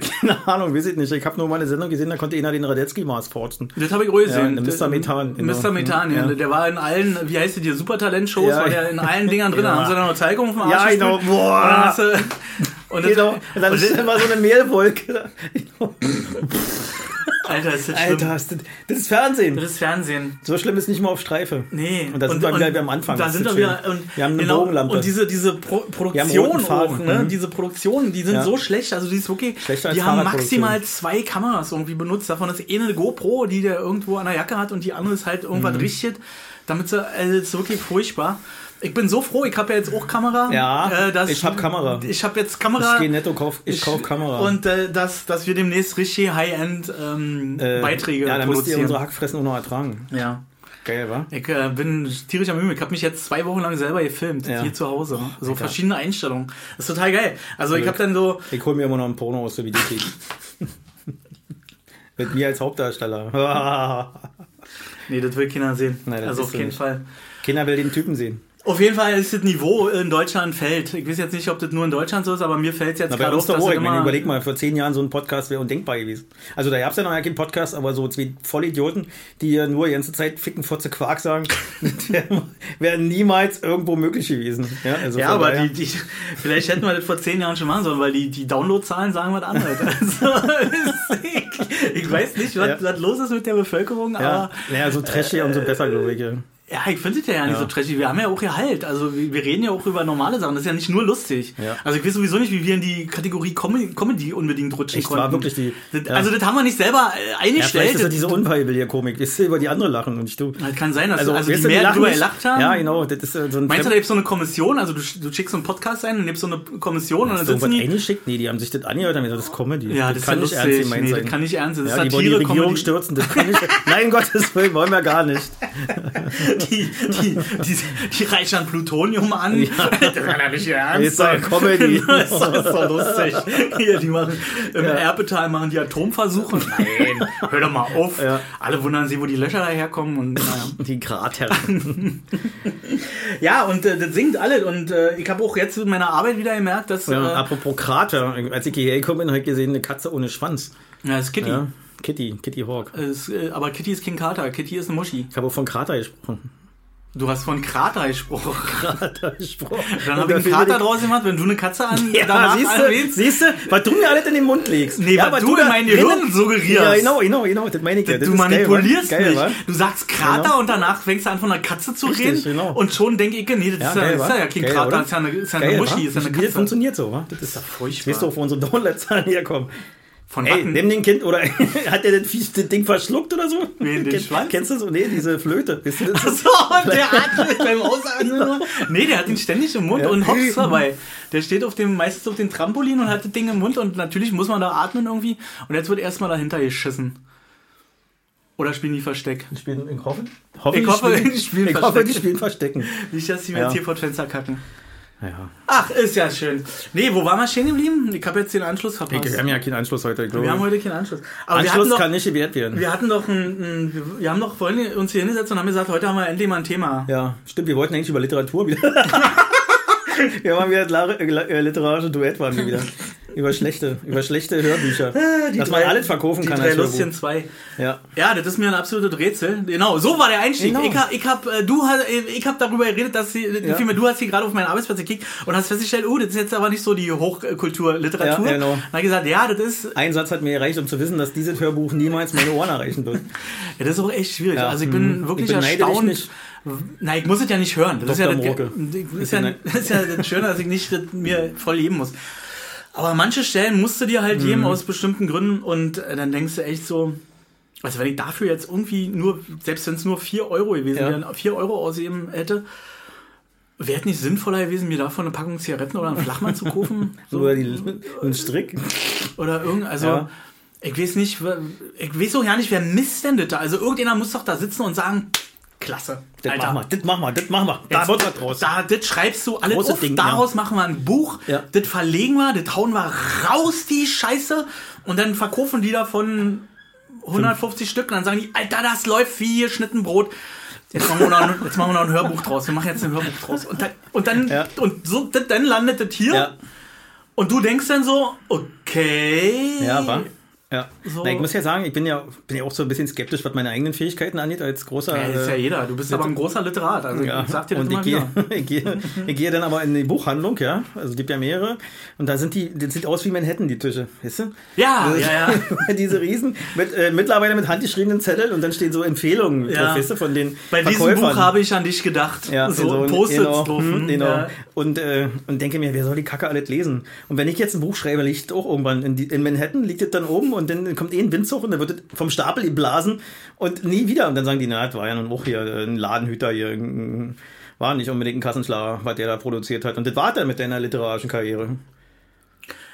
Keine Ahnung, weiß ich nicht. Ich habe nur mal eine Sendung gesehen, da konnte einer den Radetzky-Maß forzen. Das habe ich auch gesehen. Ja, Mr. Methan, genau. Mr. Methan, ja. Der war in allen, wie heißt die, Supertalent-Shows, Ja. war der in allen Dingern drin. Ja. Da haben sie dann noch Zeigung vom Arsch Ja, genau. gespielt. Boah. Und und das, Genau. Und dann und ist immer so eine Mehlwolke. Alter, ist das schlimm. Alter, das, das ist Fernsehen. Das ist Fernsehen. So schlimm ist nicht mal auf Streife. Nee. Und da sind wir wieder am Anfang. Da sind ist wir wieder. Und, Wir haben eine genau, Bogenlampe. Und diese, diese Pro Produktion auch, ne? Mhm. Diese Produktionen, die sind Ja. so schlecht. Also die ist wirklich. Schlechter als die haben maximal zwei Kameras irgendwie benutzt. Davon ist eine GoPro, die der irgendwo an der Jacke hat und die andere ist halt irgendwas Mhm. richtet. Damit sie, also ist wirklich furchtbar. Ich bin so froh, ich habe ja jetzt auch Kamera. Ja, äh, ich hab Kamera. Ich habe jetzt Ich Kamera. gehe netto, kauf, ich kauf Kamera. Und äh, dass, dass wir demnächst richtig High-End ähm, Äh, Beiträge Ja, dann müsst ihr unsere Hackfressen auch noch ertragen. ja. Geil, wa? Ich äh, bin tierisch am Üben. Ich habe mich jetzt zwei Wochen lang selber gefilmt, Ja. hier zu Hause. So Alter. verschiedene Einstellungen. Das ist total geil. Also ich habe dann so, Ich hol mir immer noch ein Porno aus der Videothek. Mit mir als Hauptdarsteller. nee, das will keiner sehen. Nein, also auf jeden nicht. Fall. Keiner will den Typen sehen. Auf jeden Fall ist das Niveau in Deutschland fällt. Ich weiß jetzt nicht, ob das nur in Deutschland so ist, aber mir fällt es jetzt Na, gerade auf, dass meine, immer... überleg mal, vor zehn Jahren so ein Podcast wäre undenkbar gewesen. Also da gab es ja noch keinen Podcast, aber so zwei Vollidioten, die ja nur die ganze Zeit ficken, Fotze, Quark sagen, wäre niemals irgendwo möglich gewesen. Ja, also Ja, aber die, die, vielleicht hätten wir das vor zehn Jahren schon machen sollen, weil die, die Downloadzahlen sagen was anderes. Also, ich, ich weiß nicht, was, Ja. was los ist mit der Bevölkerung, aber naja, so trashy umso besser, glaube ich. Ja. Ja, ich finde es ja, ja nicht Ja. so trashig. Wir haben ja auch Gehalt. Also wir, wir reden ja auch über normale Sachen. Das ist ja nicht nur lustig. Ja. Also ich weiß sowieso nicht, wie wir in die Kategorie Com Comedy unbedingt rutschen Echt, konnten. war wirklich die- Das, ja. Also das haben wir nicht selber äh, Ja, eingestellt. ist das das, diese unfreiwillige Komik. Ich sehe über die andere lachen und nicht du. das kann sein, dass also, weißt die du, mehr drüber gelacht haben. Ja, genau. Das ist äh, so ein Meinst du, da gibt so eine Kommission? Also du, du schickst so einen Podcast ein und nimmst so eine Kommission und dann sitzen die... eingeschickt? Nee, die haben sich das angehört und haben gesagt, das ist Comedy. Ja, das, kann ist nicht ja ernst gemeint Nee, sein. das kann nicht ernst sein. Das ja, die ist wollen die Satire, Regierung stürzen. Das kann nicht. Nein, Gottes Willen, wollen wir gar nicht. Die, die, die, die reichern Plutonium an. Das kann ja nicht ernst Ist sein. Comedy. Das ist doch, lustig. Hier, die machen, im Erbetal machen die Atomversuche. Nein, hör doch mal auf. Ja. Alle wundern sich, wo die Löcher daherkommen. Und, naja. Die Krater. Ja, und äh, das singt alle. Und äh, ich habe auch jetzt in meiner Arbeit wieder gemerkt, dass. Ja, äh, apropos Krater. Als ich hierher gekommen bin, habe ich gesehen, eine Katze ohne Schwanz. ja, das ist Kitty. Ja, Kitty, Kitty Hawk. Es, äh, aber Kitty ist King Carter. Kitty ist eine Muschi. Ich habe auch von Krater gesprochen. Du hast von Krater gesprochen. Krater gesprochen. Dann habe ich einen Kater draus gemacht, wenn du eine Katze an Ja, danach siehst du, siehst du, was du mir alles in den Mund legst. Nee, ja, was du in mein Gehirn suggerierst. Ja, genau, genau, genau, das meine ich ja. Das Du manipulierst geil, mich. Geil? Du sagst Krater Genau. und danach fängst du an von einer Katze zu Richtig, reden. genau. Und schon denke ich, nee, das Ja, ist, ja, geil, ist ja kein Geil, Krater, oder? das ist ja eine, ist ja eine Geil, Muschi, wa? ist ja eine Wie das Katze. funktioniert so, wa? Das ist ja furchtbar. Weißt du, wo unsere Downloadzahlen herkommen? Von Ey, Wacken. nimm den Kind, oder hat der das, Viech- das Ding verschluckt oder so? Wen, den Ken- Schwanz? Kennst du so? Nee, diese Flöte. Weißt du, das ist so, und der atmet beim Ausatmen nur. Nee, der hat ihn ständig im Mund Ja. und hops dabei. Der steht auf dem, meistens auf dem Trampolin und hat das Ding im Mund und natürlich muss man da atmen irgendwie. Und jetzt wird erstmal dahinter geschissen. Oder spielen die Versteck? Spielen in hoffe, hoffe, Ich hoffe, spielen, die spielen ich hoffe, Verstecken. die spielen Verstecken. Nicht, dass die mir Ja. jetzt hier vor das Fenster kacken. Ja. Ach, ist ja schön. Nee, wo waren wir stehen geblieben? Ich habe jetzt den Anschluss verpasst. Wir haben ja keinen Anschluss heute, ich glaube. Wir haben heute keinen Anschluss. Aber Anschluss doch, kann nicht gewährt werden. wir hatten doch ein, ein, wir haben doch vorhin uns hier hingesetzt und haben gesagt, heute haben wir endlich mal ein Thema. Ja, stimmt, wir wollten eigentlich über Literatur wieder. Wir waren wieder la- äh, literarische Duett waren wir wieder. Über schlechte, über schlechte Hörbücher. Die dass man drei- alles verkaufen die kann drei. Lustchen 2. Ja. Ja, das ist mir ein absolutes Rätsel. Genau, so war der Einstieg. Genau. Ich ich hab, äh, du hast, ich hab darüber geredet, dass sie, Ja. vielmehr du hast hier gerade auf meinen Arbeitsplatz gekickt und hast festgestellt, oh, das ist jetzt aber nicht so die Hochkultur-Literatur. Ja, genau. Dann hab ich gesagt, ja, das ist, Ein Satz hat mir gereicht, um zu wissen, dass dieses Hörbuch niemals meine Ohren erreichen wird. ja, das ist auch echt schwierig. Ja, Also ich bin hm. wirklich Ich erstaunt. nicht. Nein, ich muss es ja nicht hören. Das ist ja, Dr. das, das, ist ja, das ist ja das Schöne, dass ich nicht das mir voll geben muss. Aber manche Stellen musst du dir halt geben Mhm. aus bestimmten Gründen und äh, dann denkst du echt so, also wenn ich dafür jetzt irgendwie nur, selbst wenn es nur 4 Euro gewesen Ja. wären, 4 Euro ausgeben hätte, wäre es nicht sinnvoller gewesen, mir davon eine Packung Zigaretten oder einen Flachmann zu kaufen? So, Oder die, ein Strick. oder irgend, also Ja. ich weiß nicht, ich weiß auch ja nicht, wer misst denn das da? Also irgendjemand muss doch da sitzen und sagen, klasse, Das Alter. machen wir, das machen wir, das machen wir. Da Jetzt- wird was draus. Da, das schreibst du alles auf, Ding, daraus machen wir ein Buch, Ja. das verlegen wir, das hauen wir raus, die Scheiße, und dann verkaufen die davon 150 Stück und dann sagen die, Alter, das läuft wie geschnitten Brot. Jetzt machen, wir noch, ein- jetzt machen wir noch ein Hörbuch draus. Wir machen jetzt ein Hörbuch draus. Und dann, und dann, Ja. und so, dann landet das hier. Ja, Und du denkst dann so, okay. ja, war. Ja. So. Na, ich muss ja sagen, ich bin ja, bin ja auch so ein bisschen skeptisch, was meine eigenen Fähigkeiten angeht, als großer. Ja, das ist ja äh, jeder. Du bist aber ein großer Literat. Also Ja, ich sag dir das und immer ich gehe, ich, gehe, ich gehe dann aber in die Buchhandlung, ja. Also es gibt ja mehrere. Und da sind die, das sieht aus wie Manhattan, die Tische, weißt du? Ja, Das- ja, ja. Diese Riesen, mit, äh, mittlerweile mit handgeschriebenen Zetteln und dann stehen so Empfehlungen Ja. drauf, weißt du, von den Bei diesem Verkäufern. Buch habe ich an dich gedacht. ja, so, so Post-its genau, drauf. genau. Ja. Und, äh, und denke mir, wer soll die Kacke alles lesen? Und wenn ich jetzt ein Buch schreibe, liegt auch irgendwann in, die, in Manhattan, liegt es dann oben und dann kommt eh ein Windzug und dann wird vom Stapel geblasen und nie wieder. Und dann sagen die, na, das war ja nun auch hier äh, ein Ladenhüter hier. War nicht unbedingt ein Kassenschlager, was der da produziert hat. Und das war dann mit deiner literarischen Karriere.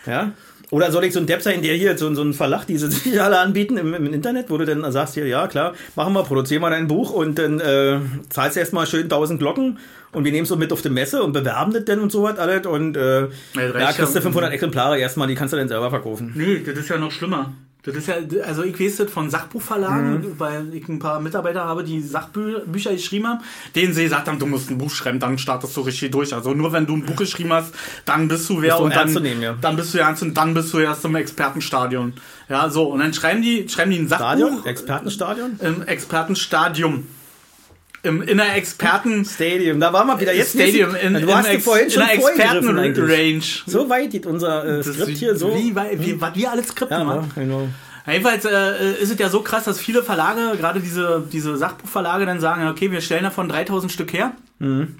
Ja? Oder soll ich so ein Depp sein, der hier so, so einen Verlag, die sie sich alle anbieten im, im Internet, wo du dann sagst, hier, ja klar, machen wir, produzieren wir dein Buch und dann äh, zahlst du erstmal schön 1000 Glocken und wir nehmen es so mit auf die Messe und bewerben das dann und so was alles und äh, ja, kriegst du ja. 500 Exemplare erstmal, die kannst du dann selber verkaufen. Nee, das ist ja noch schlimmer. Das ist ja, also ich weiß das von Sachbuchverlagen, Mhm. weil ich ein paar Mitarbeiter habe, die Sachbücher geschrieben haben, denen sie gesagt haben, du musst ein Buch schreiben, dann startest du richtig durch. Also nur wenn du ein Buch geschrieben hast, dann bist du wer Bist und dann, nehmen, ja. dann bist du ernst und dann bist du erst im Expertenstadion. Ja, so, und dann schreiben die, schreiben die ein Sachbuch Stadion? Expertenstadion? im Expertenstadium. Im, in der Experten Stadium, da waren wir wieder jetzt. Stadium, in, du in, hast Ex, vorhin in schon eigentlich. Expertenrange. So weit geht unser äh, Skript hier so. Wie, wei- wie, was wir alles skripten, ja, machen. genau. Jedenfalls äh, ist es ja so krass, dass viele Verlage, gerade diese, diese Sachbuchverlage, dann sagen, okay, wir stellen davon 3000 Stück her. Mhm.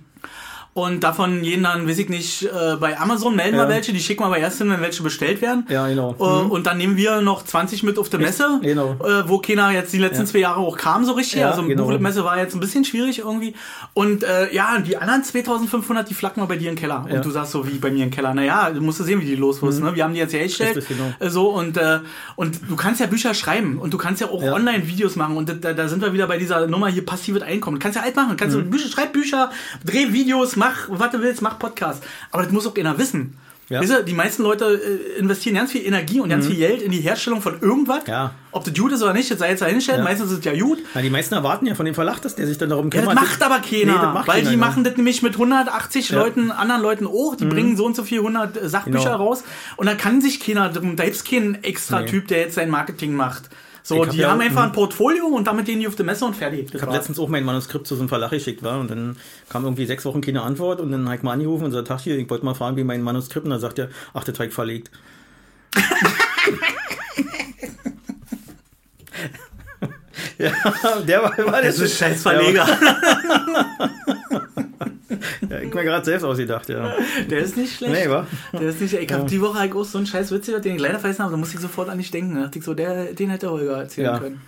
Und davon gehen dann, weiß ich nicht, äh, bei Amazon melden Ja. wir welche, die schicken wir aber erst hin, wenn welche bestellt werden. Ja, genau. Äh, Und dann nehmen wir noch 20 mit auf der Messe, Genau. äh, wo keiner jetzt die letzten Ja. zwei Jahre auch kam so richtig. Ja, also genau. Buchmesse war jetzt ein bisschen schwierig irgendwie. Und äh, ja, die anderen 2500, die flacken wir bei dir im Keller. Und du sagst so, wie bei mir im Keller. Naja, du musst sehen, wie die los wirst. Ne? Wir haben die jetzt hergestellt. Richtig, genau. Äh, So, und, äh, und du kannst ja Bücher schreiben und du kannst ja auch. Online-Videos machen. Und da, da sind wir wieder bei dieser Nummer hier passives Einkommen. Du kannst ja alt machen. Kannst Mhm. du Bücher, schreib Bücher, dreh Videos, mach, was du willst, mach Podcast. Aber das muss auch einer wissen. Ja. Mhm. Weißt du, die meisten Leute äh, investieren ganz viel Energie und ganz viel Geld in die Herstellung von irgendwas. Ja. Ob das gut ist oder nicht, das sei jetzt dahingestellt. Ja. Meistens ist es ja gut. Na, die meisten erwarten ja von dem Verlag, dass der sich dann darum Ja, kümmert. das macht aber keiner, Nee, macht weil keiner, die ja. machen das nämlich mit 180 Ja. Mhm. Leuten, anderen Leuten auch, die bringen so und so viel 100 Sachbücher Genau. raus und da kann sich keiner drum, da gibt's keinen extra Nee. Typ, der jetzt sein Marketing macht. So, hab die ja- haben einfach ein Portfolio und damit gehen die auf die Messe und fertig. Das Ich habe letztens auch mein Manuskript zu so einem Verlag geschickt war und dann kam irgendwie sechs Wochen keine Antwort und dann habe ich mal angerufen und gesagt, Tag hier, ich wollte mal fragen, wie mein Manuskript und dann sagt er, ach, der Teig verlegt. ja, der war, war Das ist scheiß Verleger. Ja, ich mir gerade selbst ausgedacht, ja. Der ist nicht schlecht. Nee, wa? Der ist nicht, ich hab die Woche halt auch so einen scheiß Witz gehört, den ich leider vergessen habe, da musste ich sofort an dich denken. Da dachte ich so, der, den hätte Holger erzählen Ja. können.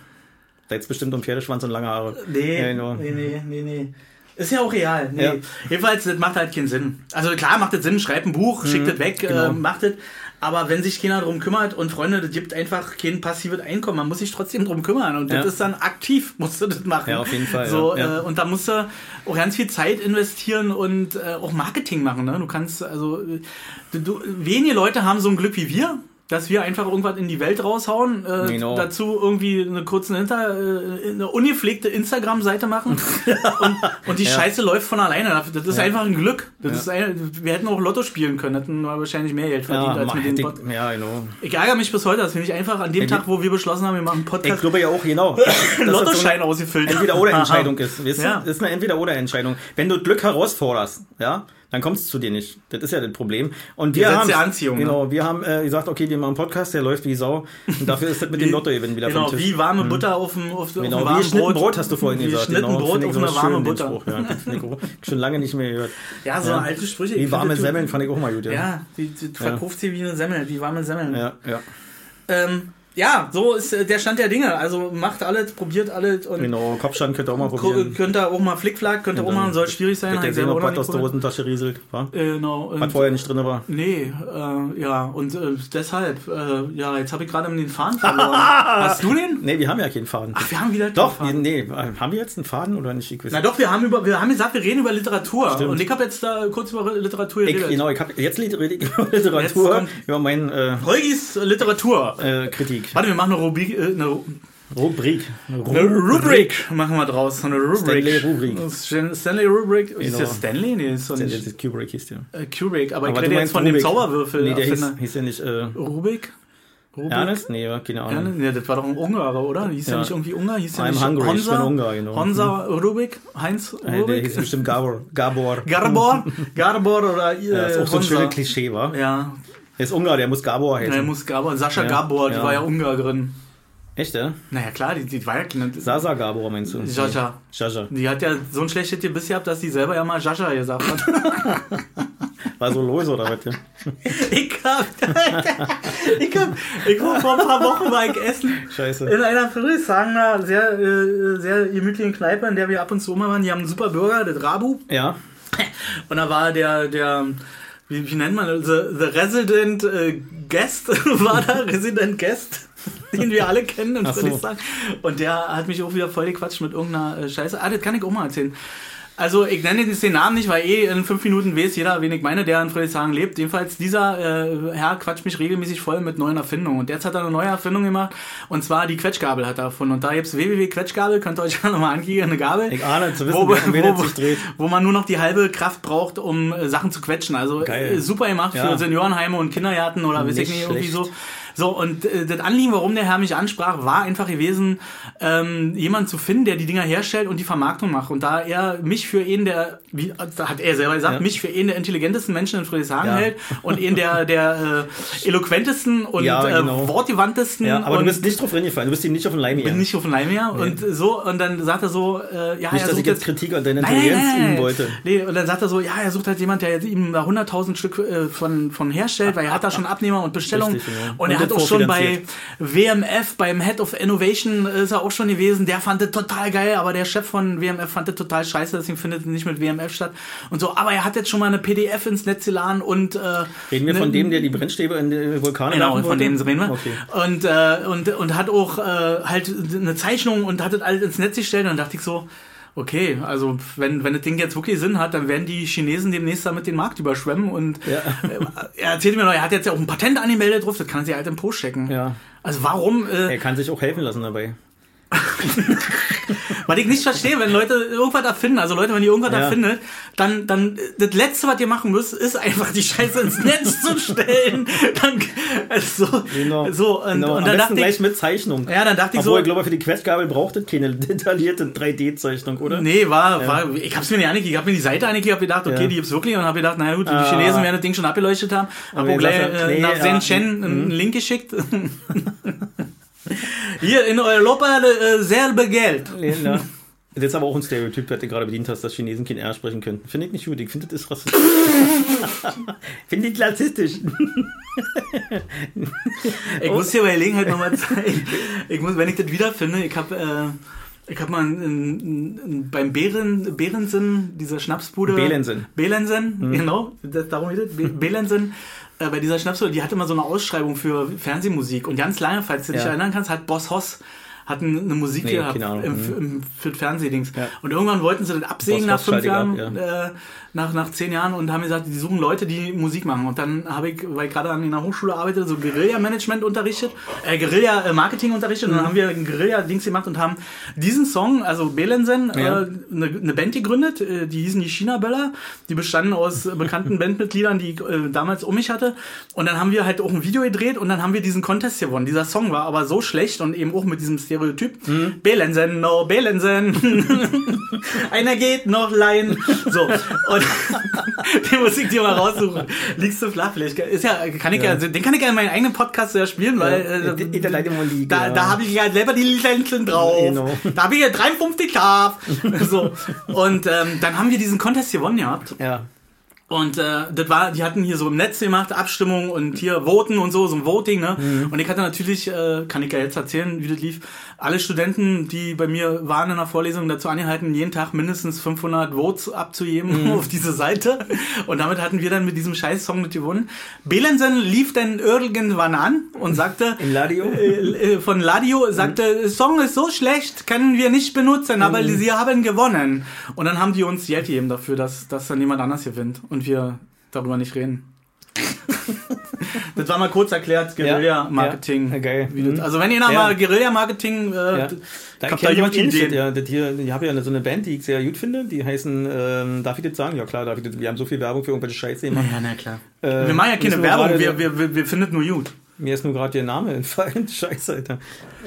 Da jetzt bestimmt um Pferdeschwanz und lange Haare. Nee, Ja, genau. nee, nee, nee, nee. Ist ja auch real. Nee. Ja. Jedenfalls, das macht halt keinen Sinn. Also klar macht das Sinn, schreibt ein Buch, schickt das weg, genau. äh, macht das. Aber wenn sich keiner drum kümmert und Freunde, das gibt einfach kein passives Einkommen. Man muss sich trotzdem drum kümmern. Und Ja. das ist dann aktiv, musst du das machen. Ja, auf jeden Fall, So, ja. Äh, und da musst du auch ganz viel Zeit investieren und äh, auch Marketing machen. Ne? Du kannst, also, du, du, wenige Leute haben so ein Glück wie wir. Dass wir einfach irgendwas in die Welt raushauen, äh, Genau. dazu irgendwie eine kurze Hinter, äh, eine ungepflegte Instagram-Seite machen und, und die Ja. Scheiße läuft von alleine. Das ist Ja. einfach ein Glück. Das Ja. ist ein, wir hätten auch Lotto spielen können, hätten wir wahrscheinlich mehr Geld verdient als mit dem hätte Pod ich, ja, genau. Ich ärgere mich bis heute, dass wir nicht einfach an dem Ey, Tag, wo wir beschlossen haben, wir machen einen Ich Podcast, glaube ja auch, genau. Lottoschein so ausgefüllt Entweder-Oder-Entscheidung ist. Weißt du? Das ist eine Entweder-Oder-Entscheidung. Wenn du Glück herausforderst, ja, dann kommt es zu dir nicht. Das ist ja das Problem. Und wir haben Anziehung, ne? Genau, wir haben äh, gesagt, okay, wir machen einen Podcast, der läuft wie Sau. Und dafür ist das mit dem Lotto eben wieder Genau, vom Tisch. wie warme Butter auf dem, auf, auf Genau, warmen wie geschnitten Brot. hast du vorhin wie gesagt. geschnitten genau, Brot auf einer warmen Butter. Spruch, ja, schon lange nicht mehr gehört. Ja, so Ja. alte Sprüche. Wie warme Semmeln fand ich auch mal gut. Ja, Ja, die, die verkauft sie wie eine Semmel, wie warme Semmeln. ja. ja. Ähm, ja, so ist äh, der Stand der Dinge. Also macht alles, probiert alles und Genau, Kopfstand könnt ihr auch mal probieren. könnt ihr auch mal Flickflack, könnt ihr auch mal, soll schwierig sein. Könnt hab ihr ich sehen, ob was aus der. Hosentasche rieselt. Wa? Genau. Was vorher nicht drin war. nee, äh, ja, und äh, deshalb, äh, ja, jetzt habe ich gerade den Faden verloren. Hast du den? Nee, wir haben ja keinen Faden. Ach, wir haben wieder Doch, Faden. nee, haben wir jetzt einen Faden oder nicht? Ich Na doch, wir haben über, wir haben gesagt, wir reden über Literatur. Stimmt. Und ich habe jetzt da kurz über Literatur Ich, geredet. genau, ich habe jetzt rede ich über Literatur, über meine äh, Holgis Literatur. Äh, Kritik. Warte, wir machen eine Rubrik, äh, eine, Rubrik. eine Rubrik machen wir draus. Eine Rubrik. Stanley Rubrik. Stan- Stanley Rubrik. Ist Genau. das Stanley? Nee, ist doch Das nicht. ist Kubrick hieß der. Äh, Kubrick, aber, ich Aber rede du jetzt von dem Rubik. Zauberwürfel. Nee, der hieß, hieß ja nicht äh, Rubik? Rubik? Ernest? Nee, keine Ahnung. Ernest? Ja, das war doch ein Ungarer, oder? Hieß ja, Ja. nicht irgendwie Ungar? Hieß ja I'm nicht hungry, ich bin? Ungar, genau. Honza Rubik? Heinz Äh, der Rubik? hieß bestimmt Gabor. Gabor. Garbor? Garbor oder äh, Ja, ist auch so ein Honza? schönes Klischee, wa? Ja, Der ist Ungar, der muss Gabor heißen. er muss Gabor. Sascha Ja, Gabor, die ja. war ja Ungarin. Echt, ja? Naja, klar, die, die war ja... Sasa Gabor meinst du? Jaja. Jaja. Die hat ja so ein schlechtes Gebiss gehabt, dass sie selber ja mal Jaja gesagt hat. War so los oder was? Ich hab, ich hab, ich war vor ein paar Wochen ich essen Scheiße. in einer Friedrichshagener sehr, äh, sehr gemütlichen Kneipe, in der wir ab und zu immer waren. Die haben einen super Burger, das Rabu. Ja. Und da war der, der, wie, wie nennt man das? The, the Resident äh, Guest war da, Resident Guest, den wir alle kennen Ach so. Friedrichshagen. Und der hat mich auch wieder voll gequatscht mit irgendeiner äh, Scheiße. Ah, das kann ich auch mal erzählen. Also ich nenne jetzt den Namen nicht, weil eh in fünf Minuten weiß jeder, wen ich meine, der in Friedrichshagen lebt. Jedenfalls dieser äh, Herr quatscht mich regelmäßig voll mit neuen Erfindungen. Und jetzt hat er eine neue Erfindung gemacht. Und zwar die Quetschgabel hat er erfunden. Und da gibt's www.quetschgabel, könnt ihr euch ja nochmal anklicken, eine Gabel. Ich ahne zu wissen, Wo, wo, es sich dreht. wo man nur noch die halbe Kraft braucht, um äh, Sachen zu quetschen. Also Geil. äh, super gemacht Ja. für Seniorenheime und Kindergärten oder weiß ich Nicht nicht, irgendwie schlecht. so. So, und äh, das Anliegen, warum der Herr mich ansprach, war einfach gewesen, ähm, jemanden zu finden, der die Dinger herstellt und die Vermarktung macht. Und da er mich für einen der, wie da hat er selber gesagt, Ja. mich für einen der intelligentesten Menschen in Friedrichshagen Ja. hält und einen der, der äh, eloquentesten und Ja, genau. äh, wortgewandtesten Ja, aber du bist nicht drauf reingefallen. Du bist ihm nicht auf den Leim bin gegangen. nicht auf den Leim her und so und dann sagt er so, äh, ja, Nicht, er dass ich sucht jetzt Kritik an deiner Nein, nein, Intelligenz nein, nein. üben wollte. Nee, und dann sagt er so, ja, er sucht halt jemand, der ihm da 100.000 Stück äh, von, von herstellt, weil er hat da schon Abnehmer und Bestellungen. Richtig, genau. Und, Und er hat auch schon bei. WMF, beim Head of Innovation äh, ist er auch schon gewesen. Der fand das total geil, aber der Chef von WMF fand das total scheiße, deswegen findet es nicht mit WMF statt. Und so, aber er hat jetzt schon mal eine PDF ins Netz geladen und... Äh, Reden wir ne- von dem, der die Brennstäbe in die Vulkane Genau, von denen reden wir. Okay. Und, äh, und, und hat auch äh, halt eine Zeichnung und hat das alles ins Netz gestellt. Und dann dachte ich so, okay, also wenn, wenn das Ding jetzt wirklich Sinn hat, dann werden die Chinesen demnächst damit den Markt überschwemmen. Und Ja. äh, er erzählte mir noch, er hat jetzt ja auch ein Patent angemeldet drauf, das kann er sich halt im Post checken. Ja. Also warum, äh, Er kann sich auch helfen lassen dabei. was ich nicht verstehe, wenn Leute irgendwas erfinden, also Leute, wenn ihr irgendwas Ja. erfindet, dann, dann, das Letzte, was ihr machen müsst, ist einfach die Scheiße ins Netz zu stellen. Dann, also, so, Genau. so, und, genau. und dann dachte gleich ich, mit Zeichnung. ja, dann dachte ich Obwohl, so, ich glaube, für die Quetschgabel braucht es keine detaillierte 3D-Zeichnung, oder? Nee, war, war, ich hab's mir nicht angekickt, ich hab mir die Seite angekickt, hab gedacht, okay, Ja. die gibt's wirklich und hab gedacht, naja gut, die Ah. Chinesen werden das Ding schon abgeleuchtet haben. Hab Aber gleich sagt, äh, nach ja, Shenzhen einen mhm. Link geschickt. Hier in Europa äh, selbe Geld. Ja. Das ist aber auch ein Stereotyp, das du gerade bedient hast, dass Chinesen kein R sprechen können. Finde ich nicht gut. Ich finde, das ist rassistisch. finde ich rassistisch. Ich muss hier bei Gelegenheit nochmal zeigen. Ich muss, wenn ich das wiederfinde, ich hab, äh, ich hab mal in, in, in, beim Bären, Bärensinn, dieser Schnapsbude. Belensen. Belensen, Mhm. genau, das, darum geht es. Be Belensen, äh, bei dieser Schnapsbude, die hatte mal so eine Ausschreibung für Fernsehmusik. Und ganz lange, falls du dich Ja. erinnern kannst, hat Boss Hoss hatten eine Musik Nee, gehabt im, Mhm. im, für Fernsehdings. Ja. Und irgendwann wollten sie das absägen nach fünf Jahren, ab, äh, nach, nach zehn Jahren und haben gesagt, die suchen Leute, die Musik machen. Und dann habe ich, weil ich gerade an einer Hochschule arbeite, so Guerilla-Management unterrichtet, äh, Guerilla-Marketing unterrichtet. Und dann haben wir ein Guerilla-Dings gemacht und haben diesen Song, also Belensen, Ja. äh, eine, eine Band gegründet, äh, die hießen die China-Böller. Die bestanden aus äh, bekannten Bandmitgliedern, die ich äh, damals um mich hatte. Und dann haben wir halt auch ein Video gedreht und dann haben wir diesen Contest gewonnen. Dieser Song war aber so schlecht und eben auch mit diesem Stereotyp. Belensen, no, Belensen. Einer geht noch leihen. So. Und die Musik, die mal raussuchen. Liegst du flach vielleicht. Ist ja, kann ich ja. den kann ich ja in meinem eigenen Podcast ja spielen, weil Ja, äh, da, ja. da habe ich ja selber die Lizenzen drauf. Genau. Da habe ich ja 53 Schaf. so. Und ähm, dann haben wir diesen Contest gewonnen gehabt. Ja. Und äh, das war, die hatten hier so im Netz gemacht, Abstimmung und hier Voten und so, so ein Voting, ne? Mhm. Und ich hatte natürlich, äh, kann ich ja jetzt erzählen, wie das lief, alle Studenten, die bei mir waren in der Vorlesung, dazu angehalten, jeden Tag mindestens 500 Votes abzugeben Mhm. auf diese Seite. Und damit hatten wir dann mit diesem Scheiß-Song das gewonnen. Belensen lief dann irgendwann an und sagte, Im Ladio? äh, äh, von Ladio sagte, Song ist so schlecht, können wir nicht benutzen, aber Mhm. sie haben gewonnen. Und dann haben die uns Geld gegeben dafür, dass, dass dann jemand anders gewinnt und wir darüber nicht reden. das war mal kurz erklärt, Guerilla-Marketing. Ja, das- Mhm. Also wenn ihr noch Ja. mal Guerilla-Marketing, äh, Ja. Da ich da jemand Ideen. ja, das hier, ich habe ja so eine Band, die ich sehr gut finde, die heißen, ähm, darf ich das sagen? Ja klar, darf ich das, wir haben so viel Werbung für irgendwelche Scheiße gemacht. Ja, na klar. Äh, wir machen ja keine Werbung, wir, wir, wir, wir finden nur gut. Mir ist nur gerade der Name entfallen. Scheiße, Alter.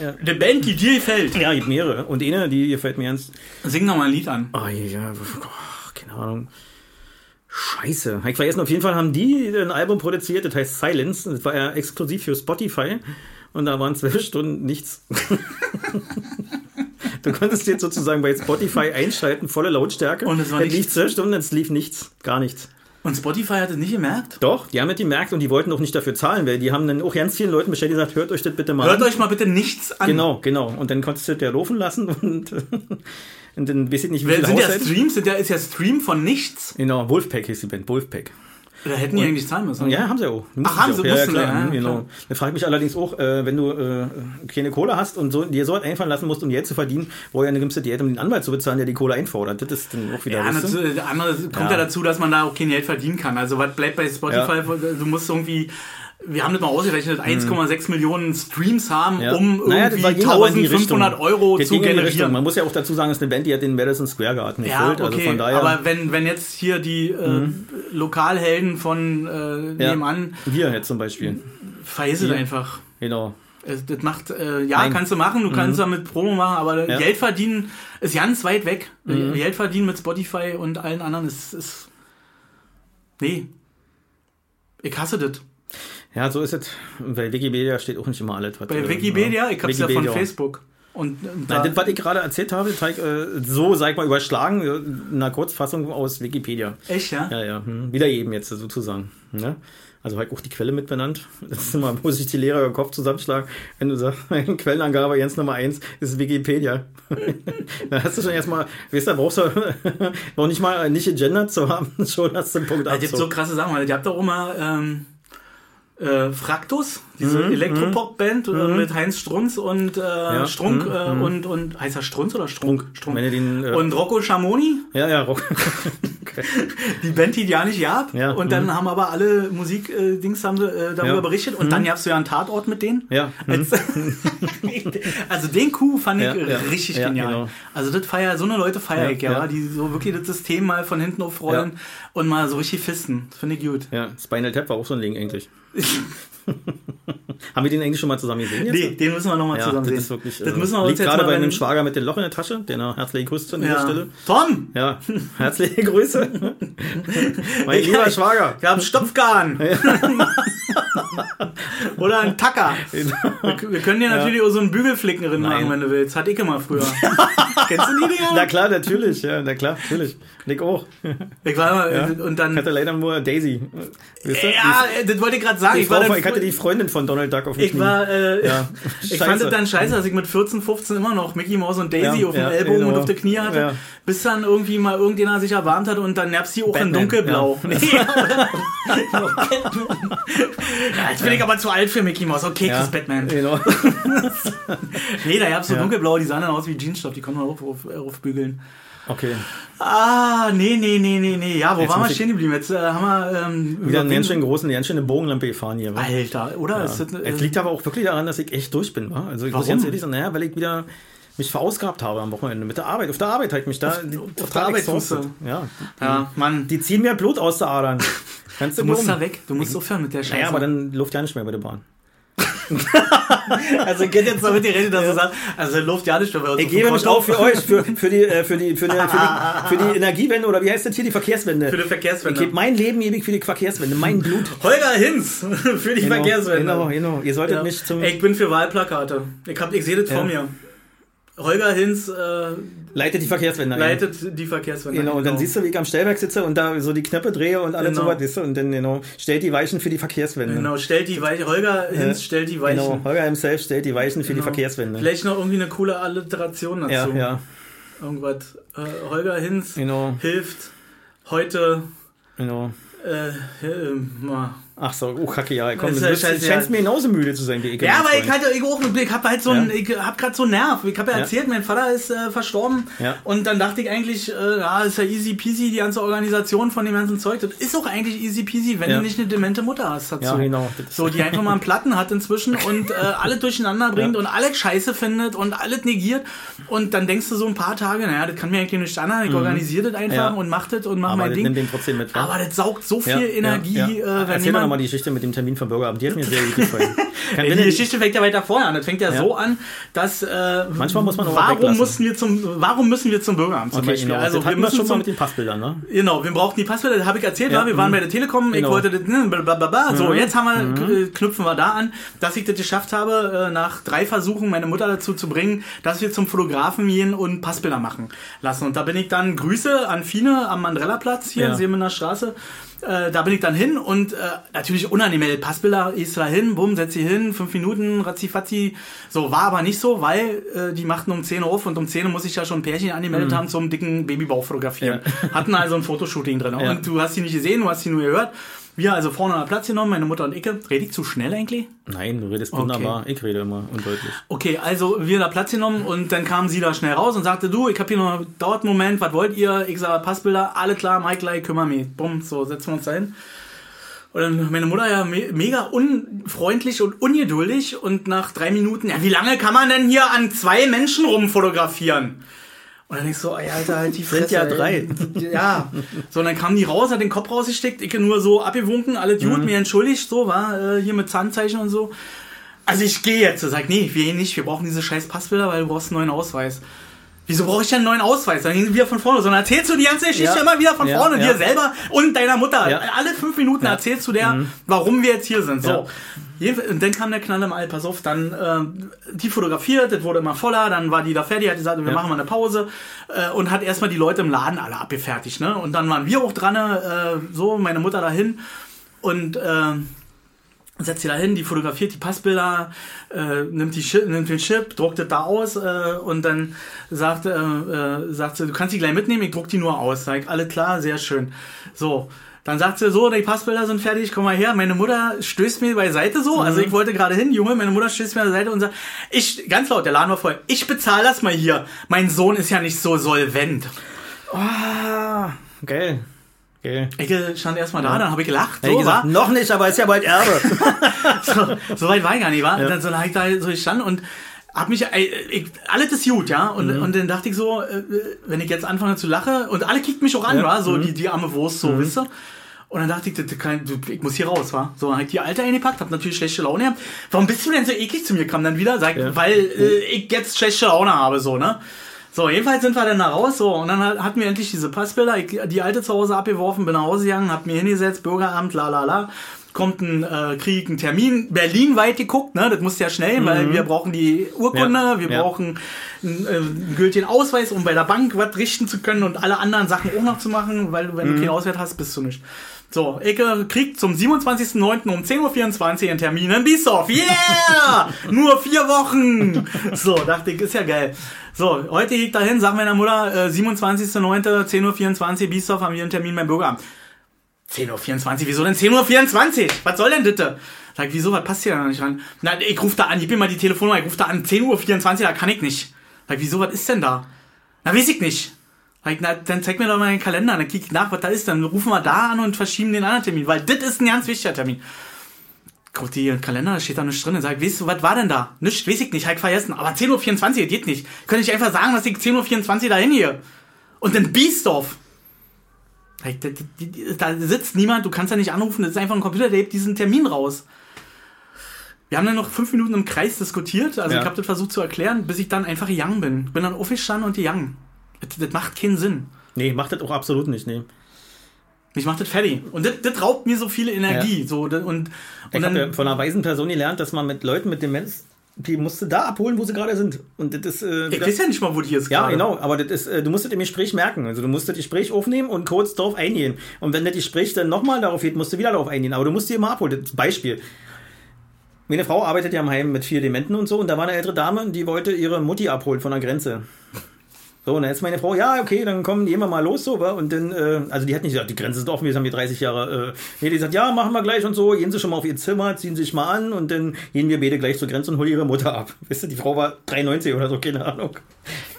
Ja. Eine Band, die dir gefällt. ja, gibt mehrere. Und eine, die gefällt mir ganz. Sing noch mal ein Lied an. Oh, ja, oh, keine Ahnung. Scheiße. Hab Ich vergessen, auf jeden Fall haben die ein Album produziert, das heißt Silence. Das war ja exklusiv für Spotify. Und da waren zwölf Stunden nichts. du konntest jetzt sozusagen bei Spotify einschalten, volle Lautstärke. Und es war lief nichts? zwölf Stunden, es lief nichts. Gar nichts. Und Spotify hat es nicht gemerkt? Doch, die haben das gemerkt und die wollten auch nicht dafür zahlen, weil die haben dann auch ganz vielen Leuten Bescheid gesagt, hört euch das bitte mal Hört an. euch mal bitte nichts an. Genau, genau. Und dann konntest du das ja laufen lassen und, und dann weiß ich nicht, wie Wer- viel Sind ja Haushalt- Streams, sind ja, ist ja Stream von nichts. Genau, Wolfpack hieß die Band, Wolfpack. Da hätten die eigentlich zahlen müssen. Ja, haben sie auch. Mussten haben auch. sie, ja, ja, klar. ja, genau. klar. Da frage ich mich allerdings auch, äh, wenn du äh, keine Kohle hast und so, dir so was einfallen lassen musst, um Geld zu verdienen, wo ja eine gewisse Diät, um den Anwalt zu bezahlen, der die Kohle einfordert. Das ist dann auch wieder Ja, das andere kommt ja. Ja. dazu, dass man da auch kein Geld verdienen kann. Also was bleibt bei Spotify? Du musst irgendwie, wir haben das mal ausgerechnet, 1,6 Millionen Streams haben, Mhm. Ja. um irgendwie ging aber in die 1500 Richtung. Euro zu generieren. Man muss ja auch dazu sagen, es ist eine Band, die hat den Madison Square Garden Ja, gefüllt. Also okay, von daher. Mhm. aber wenn, wenn jetzt hier die äh, Lokalhelden von äh, ja, nebenan, wir jetzt zum Beispiel. vergiss es einfach. Genau. Es- Das macht, äh, ja, Nein. Mhm. kannst du machen, du kannst damit Promo machen, aber Ja. Geld verdienen ist ganz weit weg. Mhm. Geld verdienen mit Spotify und allen anderen ist, ist nee. Ich hasse das. Ja, so ist es. Bei Wikipedia steht auch nicht immer alles. Bei äh, Wikipedia, ich hab's ja von Wikipedia. Facebook. Und, äh, da, Nein, das, was ich gerade erzählt habe, ich, äh, so, sag ich mal, überschlagen, äh, in einer Kurzfassung aus Wikipedia. echt, ja? Ja, ja, hm. wieder eben jetzt sozusagen. Ne? Also habe ich auch die Quelle mit benannt. Das ist immer, muss sich die Lehrer den Kopf zusammenschlagen, wenn du sagst, Quellenangabe Jens Nummer eins ist Wikipedia. da hast du schon erstmal, weißt du, da brauchst du noch nicht mal nicht gegendert zu haben, schon hast du den Punkt Es gibt so krasse Sachen, weil ihr habt doch immer ähm, äh, Fraktus, diese Mhm, Elektropop-Band äh, mit Heinz Strunz und äh, Strunk mhm, äh, und, und heißt er Strunz oder Strunk? Strunk. Wenn ihr den, äh, und Rocco Schamoni, Ja, ja, Rock. okay. die Band, die ja nicht gab. Ja, und dann haben aber alle Musik-Dings haben sie, äh, darüber Ja. Mhm. berichtet und dann gab's ja einen Tatort mit denen. Ja. Als, also den Coup fand ich Ja, ja. richtig Ja, genial. genau. Also das feier, so eine Leute feier Ja, ich, ja, ja. die so wirklich das System mal von hinten aufrollen und mal so richtig fisten. Finde ich gut. Ja, Spinal Tap war auch so ein Ding eigentlich. Haben wir den eigentlich schon mal zusammen gesehen? Jetzt? Nee, den müssen wir nochmal Ja, zusammen das sehen. ist wirklich. das äh, müssen wir uns liegt jetzt gerade bei einem Schwager mit dem Loch in der Tasche, den er herzlichen Grüße an dieser ja. Stelle. Tom! Ja, herzliche Grüße. mein lieber Schwager. Wir haben Stopfgarn. Oder einen Tacker. Wir, wir können dir natürlich auch so einen Bügelflicken drin machen, wenn du willst. Hatte ich immer früher. Kennst du die Dinger? Na klar, natürlich. Ja, na klar, natürlich. Nick auch. Ich war immer, Ja. und Ich dann. hatte leider nur Daisy. Weißt du? Ja, das wollte ich gerade sagen. Ich, war Frau, ich hatte die Freundin von Donald Duck auf dem ich Knie. war, äh, Ja. ich fand es dann scheiße, dass ich mit 14, 15 immer noch Mickey Mouse und Daisy Ja, auf dem ja, Ellbogen genau. und auf der Knie hatte, Ja. bis dann irgendwie mal irgendjemand sich erwarmt hat und dann nervt sie auch in Batman, dunkelblau. ja. Nee, Ja, jetzt bin ich aber zu alt für Mickey Mouse. Okay, Ja, Chris Batman. Genau. Nee, da gab's so Ja. dunkelblaue, die sahen dann aus wie Jeansstoff, die konnte man auf, auf, aufbügeln. Okay. Ah, nee, nee, nee, nee, nee. Ja, wo Jetzt waren wir muss stehen geblieben? Jetzt äh, haben wir ähm, Wieder einen ganz schön großen, ganz schöne Bogenlampe gefahren hier. wa? Alter, oder? Ist das, Ja. äh, Es liegt aber auch wirklich daran, dass ich echt durch bin. Wa? Also ich muss Warum? ganz ehrlich sagen, naja, weil ich wieder mich verausgabt habe am Wochenende mit der Arbeit. Auf der Arbeit halt mich da auf, auf der Arbeit tust du. Ja. ja, Mann, Die ziehen mir Blut aus der Adern. Kannst du musst da weg. Du musst aufhören mit der Scheiße. Naja, aber dann läuft ja nicht mehr bei der Bahn. also geht jetzt damit die Rede, dass du sagst, also Luft ja nicht mehr bei uns Ich auf gebe mich auch für euch, für, für, die, für, die, für, die, für, die, für die Energiewende oder wie heißt das hier, die Verkehrswende. Für die ich Verkehrswende. gebe mein Leben ewig für die Verkehrswende, mein Blut. Holger Hinz für die Genau, Verkehrswende. Genau, genau. Ihr solltet Ja. mich zum ich bin für Wahlplakate. Ich, hab, ich sehe das Ja. vor mir. Holger Hinz äh, leitet die Verkehrswende ein. leitet die Verkehrswende. Genau, und dann siehst du, wie ich am Stellwerk sitze und da so die Knöpfe drehe und alles Genau. siehst du, und dann, genau, stellt die Weichen für die Verkehrswende. Genau, stellt die Weiche. Holger Hinz Äh, stellt die Weichen. Genau, Holger himself stellt die Weichen für die Genau. Verkehrswende. Vielleicht noch irgendwie eine coole Alliteration dazu. Ja, ja, Irgendwas. Äh, Holger Hinz genau, hilft heute. genau. Äh, äh, mal. Ach so, oh Kacke, ja, komm, Ist du ja bist, scheiße, scheinst ja. mir genauso müde zu sein wie ich. Ja, aber ich hatte, ich auch, ich hab halt so Ja. ich hab grad so einen Nerv. Ich habe ja Ja. erzählt, mein Vater ist äh, verstorben. Ja. Und dann dachte ich eigentlich, äh, ja, ist ja easy peasy, die ganze Organisation von dem ganzen Zeug. Das ist auch eigentlich easy peasy, wenn du nicht eine demente Mutter hast dazu. Ja, genau. Das ist- So, die einfach mal einen Platten hat inzwischen und äh, alles durcheinander bringt und alles scheiße findet und alles negiert. Und dann denkst du so ein paar Tage, naja, das kann mir eigentlich nicht an, ich organisiere das einfach Mhm. Und mach das und mach Aber mein das Ding. nimmt den trotzdem mit? Aber das saugt so viel Energie. Äh, wenn Erzähl jemand nochmal die Geschichte mit dem Termin vom Bürgeramt. Die hat mir sehr gut gefallen. Ey, die Geschichte fängt ja weiter vorher an. Das fängt ja, Ja. so an, dass äh, Manchmal muss man auch warum mussten wir zum warum müssen wir zum Bürgeramt zum Okay, Beispiel? genau. Also das wir müssen schon mal zum, mit den Passbildern, ne? genau, wir brauchten die das habe ich erzählt, Ja, war, wir waren mhm. bei der Telekom, ich Genau. wollte das, ne, blablabla. So, Mhm. jetzt haben wir, äh, knüpfen wir da an, dass ich das geschafft habe, äh, nach drei Versuchen meine Mutter dazu zu bringen, dass wir zum Fotografen gehen und Passbilder machen lassen. Und da bin ich dann, Grüße an Fine am Mandrella-Platz hier Ja. in Seemener Straße, äh, da bin ich dann hin und äh, natürlich unangemeldet. Passbilder ist da hin, bumm, setz sie hin, fünf Minuten, ratzi So, war aber nicht so, weil äh, die machten um 10 Uhr auf und um 10 Uhr muss ich ja schon ein Pärchen angemeldet haben zum dicken Babybauch fotografieren. Hatten also ein Fotoshooting drin. Ja. Und du hast sie nicht gesehen, du hast sie nur gehört. Wir also vorne an Platz genommen, meine Mutter und ich. Rede ich zu schnell eigentlich? Nein, du redest wunderbar. Ich rede immer undeutlich. Okay, also wir da Platz genommen und dann kam sie da schnell raus und sagte, du, ich habe hier noch, dauert einen Moment, was wollt ihr? Ich sage, Passbilder, alle klar, Mike, gleich, kümmere mich. Bumm, so, setzen wir uns da hin. Und dann meine Mutter ja me mega unfreundlich und ungeduldig und nach drei Minuten, ja, wie lange kann man denn hier an zwei Menschen rumfotografieren? Und dann denkst du, ey, Alter, halt die Fresse. Sind ja ey. drei. Ja. So, und dann kamen die raus, hat den Kopf rausgesteckt, ich nur so abgewunken, alles Mhm. gut, mir entschuldigt, so, war äh, hier mit Zahnzeichen und so. Also ich gehe jetzt. Er sagt, nee, wir gehen nicht, wir brauchen diese scheiß Passbilder, weil du brauchst einen neuen Ausweis. Wieso brauche ich denn einen neuen Ausweis? Dann gehen wir von vorne. Sondern erzählst du die ganze Geschichte Ja. immer wieder von Ja, vorne, ja. dir selber und deiner Mutter. Alle fünf Minuten erzählst du der, warum wir jetzt hier sind. So. Und dann kam der Knall im All, pass auf, dann ähm, die fotografiert, das wurde immer voller, dann war die da fertig, hat gesagt, wir Ja. machen mal eine Pause äh, und hat erstmal die Leute im Laden alle abgefertigt. Ne? Und dann waren wir auch dran, äh, so, meine Mutter dahin und äh, setzt sie da hin, die fotografiert die Passbilder, äh, nimmt, die Chip, nimmt den Chip, druckt das da aus äh, und dann sagt, äh, äh, sagt sie, du kannst die gleich mitnehmen, ich druck die nur aus. Sag ich, alle klar, sehr schön. So, dann sagt sie, so, die Passbilder sind fertig, komm mal her. Meine Mutter stößt mir beiseite so, also ich wollte gerade hin, Junge, meine Mutter stößt mir beiseite und sagt, ich, ganz laut, der Laden war voll, ich bezahle das mal hier. Mein Sohn ist ja nicht so solvent. Ah, geil. Geil. Ich stand erstmal da, dann habe ich gelacht. Hätte ich So, gesagt, noch nicht, aber ist ja bald Erbe. so, so weit war ich gar nicht, war. Ja. Dann so lag ich da so gestanden und hab mich, ey, ich, alles ist gut, ja. Und, Mhm. und dann dachte ich so, äh, wenn ich jetzt anfange zu lachen, und alle kicken mich auch an, Ja. Mhm. war, so die, die arme Wurst, so, wisst ihr? Und dann dachte ich, ich muss hier raus, war. So, dann hab ich die Alte eingepackt, hab natürlich schlechte Laune gehabt. Warum bist du denn so eklig zu mir? Kam dann wieder, sag, Ja. weil äh, ich jetzt schlechte Laune habe, so, ne? So, jedenfalls sind wir dann da raus, so, und dann hat- hatten wir endlich diese Passbilder, ich, die alte zu Hause abgeworfen, bin nach Hause gegangen, hab mir hingesetzt, Bürgeramt, la la la, kommt ein, äh, krieg einen Termin, Berlin weit geguckt, ne, das muss ja schnell, weil wir brauchen die Urkunde, Mhm. Ja, wir ja. brauchen einen, äh, einen gültigen Ausweis, um bei der Bank was richten zu können und alle anderen Sachen auch noch zu machen, weil wenn Mhm. du keinen Ausweis hast, bist du nicht. So, ich äh, krieg zum 27.09. um 10.24 Uhr einen Termin in Bissoff. Yeah! Nur vier Wochen! So, dachte ich, ist ja geil. So, heute ich dahin, sag meiner Mutter, äh, 27.09. 10.24 Uhr Bissoff haben wir einen Termin beim Bürgeramt. 10.24 Uhr, wieso denn 10.24 Uhr? Was soll denn bitte? Sag, wieso, was passt hier da nicht ran? Na, ich ruf da an, gib mir mal die Telefonnummer, ich ruf da an, 10.24 Uhr, da kann ich nicht. Sag, wieso, was ist denn da? Na, weiß ich nicht. Ich, na, dann zeig mir doch mal den Kalender, dann kick ich nach, was da ist, dann rufen wir da an und verschieben den anderen Termin, weil das ist ein ganz wichtiger Termin. Guck die Kalender, da steht da nichts drin. Dann sag, weißt du, was war denn da? Nichts, weiß ich nicht, hab ich vergessen. Aber 10.24 Uhr geht nicht. Könnte ich einfach sagen, dass ich 10.24 Uhr dahin hier. Und dann Biesdorf. Da, sitzt niemand, du kannst ja nicht anrufen, das ist einfach ein Computer, der hebt diesen Termin raus. Wir haben dann noch fünf Minuten im Kreis diskutiert, also Ja. ich habe das versucht zu erklären, bis ich dann einfach gegangen bin. Bin dann aufgestanden und gegangen. Das, macht keinen Sinn. Nee, macht das auch absolut nicht, nee. Mich macht das fertig. Und das, das raubt mir so viel Energie. So, das- und, Ich und habe ja von einer weisen Person gelernt, dass man mit Leuten mit Demenz, die musst du da abholen, wo sie gerade sind. Und das ist. Äh, ich weiß ja nicht mal, wo die jetzt ja, gerade. genau, aber das ist, äh, du musst das im Gespräch merken. Also du musst das Gespräch aufnehmen und kurz darauf eingehen. Und wenn das Gespräch dann nochmal darauf geht, musst du wieder darauf eingehen. Aber du musst die immer abholen. Das Beispiel. Meine Frau arbeitet ja im Heim mit vier Dementen und so und da war eine ältere Dame, die wollte ihre Mutti abholen von der Grenze. So, und dann ist meine Frau, ja, okay, dann kommen die immer mal los, so, wa? und dann, äh, also die hat nicht gesagt, die Grenze ist offen, wir haben hier 30 Jahre, äh, nee, die sagt, ja, machen wir gleich und so, gehen Sie schon mal auf Ihr Zimmer, ziehen Sie sich mal an und dann gehen wir beide gleich zur Grenze und holen Ihre Mutter ab. Wisst ihr, die Frau war 93 oder so, keine Ahnung.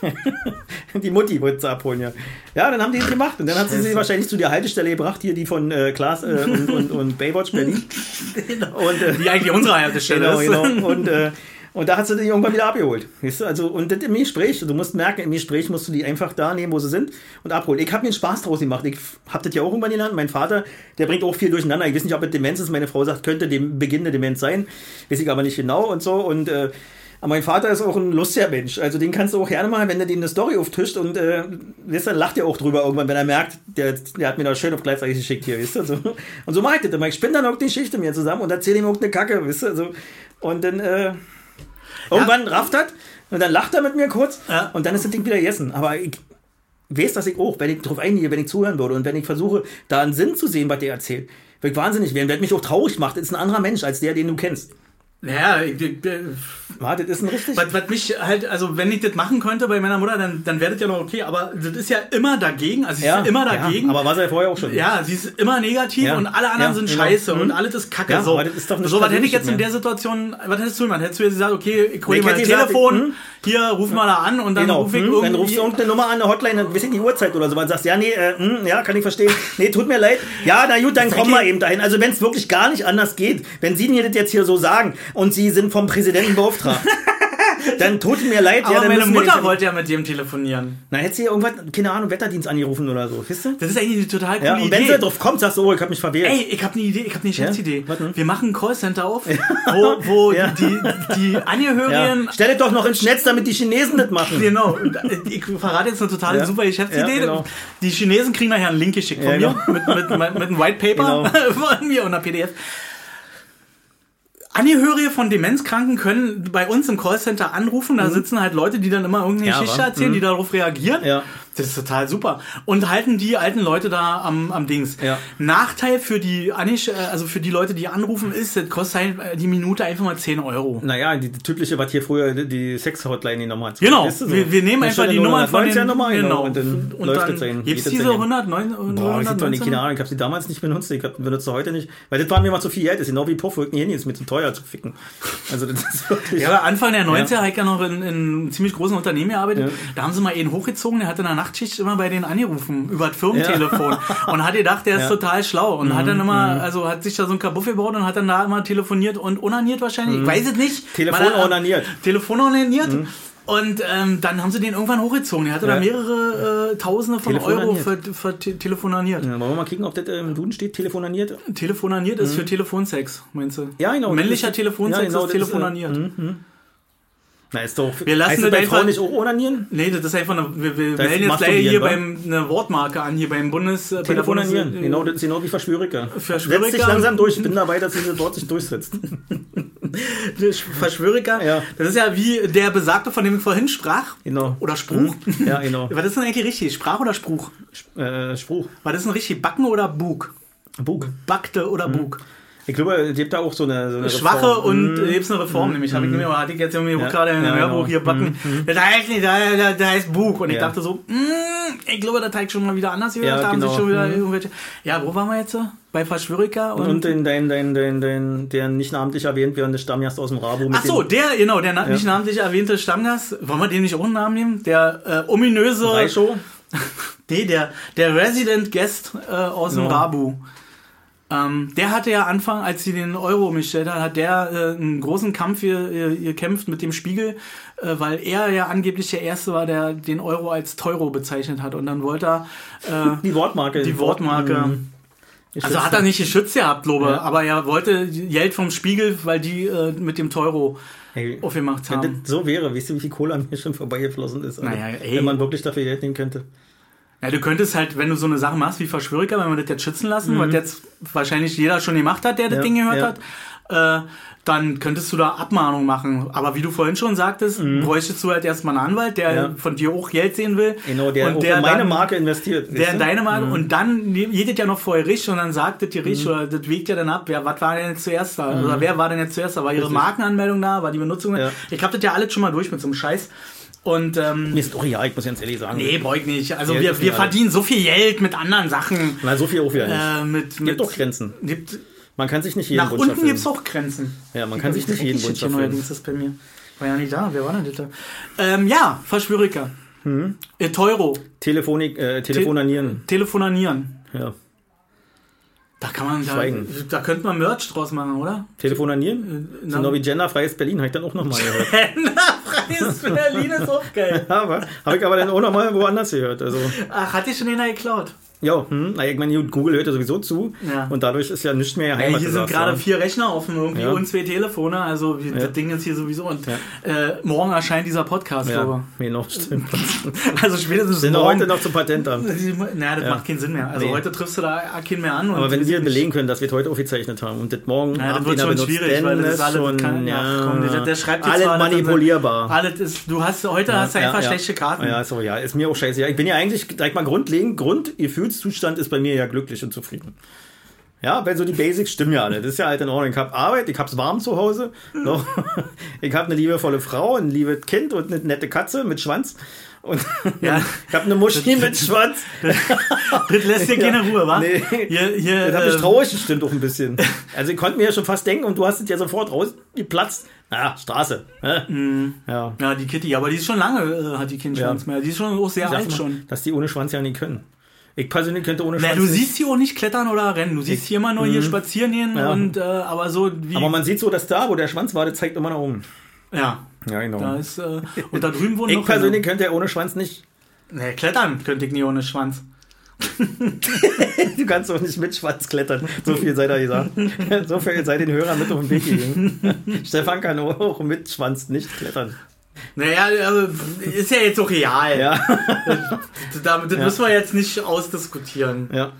die Mutti wollte sie abholen, ja. Ja, dann haben die das gemacht und dann hat sie sie wahrscheinlich zu der Haltestelle gebracht, hier die von äh, Klaas äh, und, und, und Baywatch Berlin. Und, äh, Die eigentlich unsere Haltestelle Genau, ist. genau. Und, äh, und da hat sie die irgendwann wieder abgeholt. Weißt du? Also, und das im Gespräch, du musst merken, im Gespräch musst du die einfach da nehmen, wo sie sind und abholen. Ich habe mir einen Spaß draus gemacht. Ich habe das ja auch irgendwann gelernt. Mein Vater, der bringt auch viel durcheinander. Ich weiß nicht, ob es Demenz ist. Meine Frau sagt, könnte dem Beginn der Demenz sein. Weiß ich aber nicht genau und so. Und äh, aber mein Vater ist auch ein lustiger Mensch. Also den kannst du auch gerne mal, wenn du dem eine Story auftischt und äh, weißt du, lacht er auch drüber irgendwann, wenn er merkt, der, der hat mir da schön auf gleichzeitig geschickt hier, weißt du. So. Und so mache ich das. Ich spinne dann auch die Geschichte mir zusammen und erzähle ihm auch eine Kacke, weißt du. So. Und dann äh, irgendwann rafft er und dann lacht er mit mir kurz Ja. und dann ist das Ding wieder gegessen. Aber ich weiß, dass ich auch, wenn ich drauf eingehe, wenn ich zuhören würde und wenn ich versuche, da einen Sinn zu sehen, was der erzählt, würde ich wahnsinnig werden. Wer mich auch traurig macht, ist ein anderer Mensch als der, den du kennst. Ja, ich, ich, Ja, das ist ein richtig. was, was mich halt, also wenn ich das machen könnte bei meiner Mutter, dann, dann wäre das ja noch okay, aber das ist ja immer dagegen, also sie ist immer dagegen. Ja, aber war sie ja vorher auch schon. Ja, sie ist immer negativ Ja. und alle anderen Ja, sind genau. scheiße Mhm. und alles ist kacke. Ja, so, aber das ist doch nicht so was hätte ich jetzt in mehr. der Situation, was hättest du gemacht? Hättest du jetzt gesagt, okay, ich hole Nee, mal ich ein hätte gesagt, Telefon, hm? hier, ruf mal da an und dann Genau, ruf ich hm, irgendwie... dann rufst du irgendeine Nummer an, eine Hotline, dann weiß ich die Uhrzeit oder so, und sagst, ja, nee, äh, hm, ja, kann ich verstehen. Nee, tut mir leid. Ja, na gut, dann kommen wir eben dahin. Also wenn es wirklich gar nicht anders geht, wenn Sie mir das jetzt hier so sagen und Sie sind vom Präsidenten beauftragt, dann tut mir leid. aber ja, meine Mutter wollte ja mit dem telefonieren. Na, hätte sie irgendwas, keine Ahnung, Wetterdienst angerufen oder so, wisst ihr? Das ist eigentlich eine total coole Ja, und Idee. wenn sie drauf kommt, sagst du, oh, ich hab mich verwehrt. Ey, ich habe eine Idee, ich habe eine Geschäftsidee. Was denn? Wir machen ein Callcenter auf, wo, wo Ja. die, die ja. Angehörigen Stell es doch noch ins Netz, damit die Chinesen das machen. Genau, ich verrate jetzt eine totale Ja. super Geschäftsidee. Ja, genau. Die Chinesen kriegen nachher einen Link geschickt von Ja, mir mit, mit, mit, mit einem White Paper von mir und einer PDF. Angehörige von Demenzkranken können bei uns im Callcenter anrufen. Da sitzen halt Leute, die dann immer irgendeine Mhm. Ja, Geschichte erzählen, die darauf reagieren. Ja. Das ist total super. Und halten die alten Leute da am, am Dings. Ja. Nachteil für die, Anisch- äh, also für die Leute, die anrufen, ist, das kostet halt äh, die Minute einfach mal 10 Euro. Naja, die typische, was hier früher die- die Sex-Hotline genommen hat. Genau, so? wir, wir nehmen einfach die Nummern von den 190er Nummer, genau. und dann und läuft dann ein. gibt's diese ein. 109 Boah, ich doch nicht, 119? keine Ahnung, ich habe sie damals nicht benutzt, ich benutze heute nicht, weil das war mir mal zu viel Geld, das ist genau wie Puff, rücken hin, ist mir zu teuer zu ficken. Also das ist wirklich... Ja, aber Anfang der 90er habe ich ja noch in, in einem ziemlich großen Unternehmen gearbeitet. Ja. Da haben sie mal einen hochgezogen, der hat in der Nachtschicht immer bei denen angerufen, über das Firmentelefon. Und hat gedacht, der ist Ja. Mhm, total schlau. Und hat dann immer, also hat sich da so ein Kabuff gebaut und hat dann da immer telefoniert und onaniert wahrscheinlich. Ich weiß es nicht. Mhm. Telefon er- onaniert. Mhm. Telefon onaniert. Und ähm, dann haben sie den irgendwann hochgezogen. Der hatte da Ja. mehrere äh, Tausende von Euro Telefonaniert. für, für te telefonaniert. Ja, wollen wir mal kicken, ob das äh, im Duden steht, telefonaniert? Telefonaniert ist für Telefonsex, meinst du? Mhm. Ja, genau. Männlicher Telefonsex ja, genau, ist das ist, äh. Na, ist doch... Wir lassen das bei Frauen nicht auch onanieren? Nee, das ist einfach eine, wir, wir Das heißt melden jetzt gleich hier wa? beim, eine Wortmarke an, hier beim Bundes... bei der Telefonieren, Bundes- genau, das ist genau wie Verschwöriker. Verschwöriker. Setz dich langsam durch, ich bin dabei, dass dieses Wort sich durchsetzt. Verschwöriker. Ja. Das ist ja wie der Besagte, von dem ich vorhin sprach. Genau. Oder Spruch. Ja, genau. Was ist denn eigentlich richtig? Sprach oder Spruch? Äh, Spruch. War das denn richtig? Backen oder Bug? Bug. Backte oder Bug? Ich glaube, es gibt da auch so eine, so eine Schwache Reform. und äh, gibt's eine Reform, nämlich habe ich mir hatte ich jetzt irgendwie Ja, gerade in ja, einem Hörbuch genau. hier backen. Das heißt nicht, der, der heißt Bug. Und ich Ja. dachte so, mm, Ich glaube, der Teig schon mal wieder anders. Ja, da haben genau. sich schon wieder Mhm. irgendwelche. Ja, wo waren wir jetzt? Bei Verschwöriker und. Und den, dein, dein, dein, dein, der nicht namentlich erwähnt werdende Stammgast aus dem Rabo. mit Ach so, dem der, genau, der nicht namentlich erwähnte Stammgast. Wollen wir den nicht auch einen Namen nehmen? Der äh, ominöse. Reischow. Nee, der, der Resident Guest äh, aus dem Ja. Rabu. Ähm, der hatte ja Anfang, als sie den Euro umgestellt hat, hat der äh, einen großen Kampf äh, gekämpft mit dem Spiegel, äh, weil er ja angeblich der Erste war, der den Euro als Teuro bezeichnet hat. Und dann wollte er äh, Die Wortmarke. die Wortmarke. Mhm. Also hat er nicht geschützt gehabt, glaube Ja. aber er wollte Geld vom Spiegel, weil die äh, mit dem Teuro Hey, aufgemacht wenn haben. das so wäre, weißt du, wie viel Kohle an mir schon vorbeigeflossen ist? Alter? Naja, wenn man wirklich dafür Geld nehmen könnte. Ja, du könntest halt, wenn du so eine Sache machst wie Verschwöriker, wenn wir das jetzt schützen lassen, was jetzt wahrscheinlich jeder schon gemacht hat, der das Mhm. Ja, Ding gehört ja. hat, äh, dann könntest du da Abmahnung machen. Aber wie du vorhin schon sagtest, bräuchtest du halt erstmal einen Anwalt, der Mhm. Ja. von dir auch Geld sehen will. Genau, der und der in meine dann- Marke investiert. Der in deine Marke Mhm. und dann geht es ja noch vor Gericht und dann sagt das Gericht oder das wägt ja dann ab, wer, was war denn jetzt zuerst da? Oder wer war denn jetzt zuerst da? War ihre Mhm. Markenanmeldung da? War die Benutzung da? Ja. Ich hab das ja alles schon mal durch mit so einem Scheiß. Und ähm, Mir ist doch ja, ich muss ganz ehrlich sagen. nee, beug nicht. Also Geld wir, wir egal. verdienen so viel Geld mit anderen Sachen. Na, so viel auch wieder nicht. Äh, mit, Gibt mit doch Grenzen. Gibt, Man kann sich nicht jeden nach Wunsch unten gibt es auch Grenzen. Ja, man kann sich nicht jeden Wunsch erfüllen. neuerdings ist bei mir. War ja nicht da. Wer war denn das da? Ähm, ja, Verschwöriker. Hm? Äh, Teuro. Telefonik, äh, Telefonanieren. Telefonanieren. Ja. Da kann man, da, Schweigen. da könnte man Merch draus machen, oder? Telefonanieren? Äh, So wie genderfreies Berlin, habe ich dann auch nochmal gehört. Freies Berlin ist auch geil. aber habe ich aber dann auch nochmal woanders gehört. Also, Ach, hat dir schon einer geklaut? Ja, hm, ich meine, Google hört ja sowieso zu. Ja. Und dadurch ist ja nicht mehr Heimat. hier sind gerade vier Rechner offen irgendwie Ja. und zwei Telefone, also Ja. das Ding ist hier sowieso und Ja. äh, morgen erscheint dieser Podcast, Ja, glaube genau, stimmt. ich. Also spätestens Sind morgen. heute noch zum Patentamt. Naja, das Ja. macht keinen Sinn mehr. Also Nee. heute triffst du da keinen mehr an. Aber wenn wir ich belegen können, dass wir es heute aufgezeichnet haben und das morgen Ja, das wird schon benutzt, schwierig, weil das ist alles, schon, kann, ja, komm, der, der schreibt jetzt alles zwar, er- manipulierbar. Alles ist, du hast, heute hast du einfach schlechte Karten. Ja, so, ja, ist mir auch scheiße. Ja, ich bin ja eigentlich, direkt mal grundlegend, Grundgefühlszustand ist bei mir ja glücklich und zufrieden. Ja, weil so die Basics stimmen ja alle. Das ist ja halt in Ordnung. Ich habe Arbeit, ich hab's warm zu Hause. So. Ich habe eine liebevolle Frau, ein liebes Kind und eine nette Katze mit Schwanz. Und Ja. ich habe eine Muschi mit Schwanz. Das lässt dir keine Ruhe, wa? Nee. Hier, hier, Das hat mich äh, traurig gestimmt auch ein bisschen. Also ich konnte mir ja schon fast denken und du hast es ja sofort rausgeplatzt. Na, Straße. ne? Mhm. Ja. ja, die Kitty, aber die ist schon lange, äh, hat die keinen Ja. Schwanz mehr. Die ist schon auch sehr alt schon. Dass die ohne Schwanz ja nicht können. Ich persönlich könnte ohne Na, Schwanz du nicht. siehst hier auch nicht klettern oder rennen. Du siehst hier immer nur hier spazieren gehen Mhm. Ja. und äh, aber so wie. Aber man sieht so, dass da, wo der Schwanz war, der zeigt immer nach oben. ja, Ja, genau. da ist äh, und da drüben wohnen ich noch. persönlich könnte ja ohne Schwanz nicht. Nee, klettern könnte ich nie ohne Schwanz. Du kannst doch nicht mit Schwanz klettern. So viel sei da gesagt. So viel sei den Hörern mit auf den Weg gegeben. Stefan kann auch mit Schwanz nicht klettern. Naja, also, ist ja jetzt auch real. Ja. Damit, das Ja. müssen wir jetzt nicht ausdiskutieren. ja.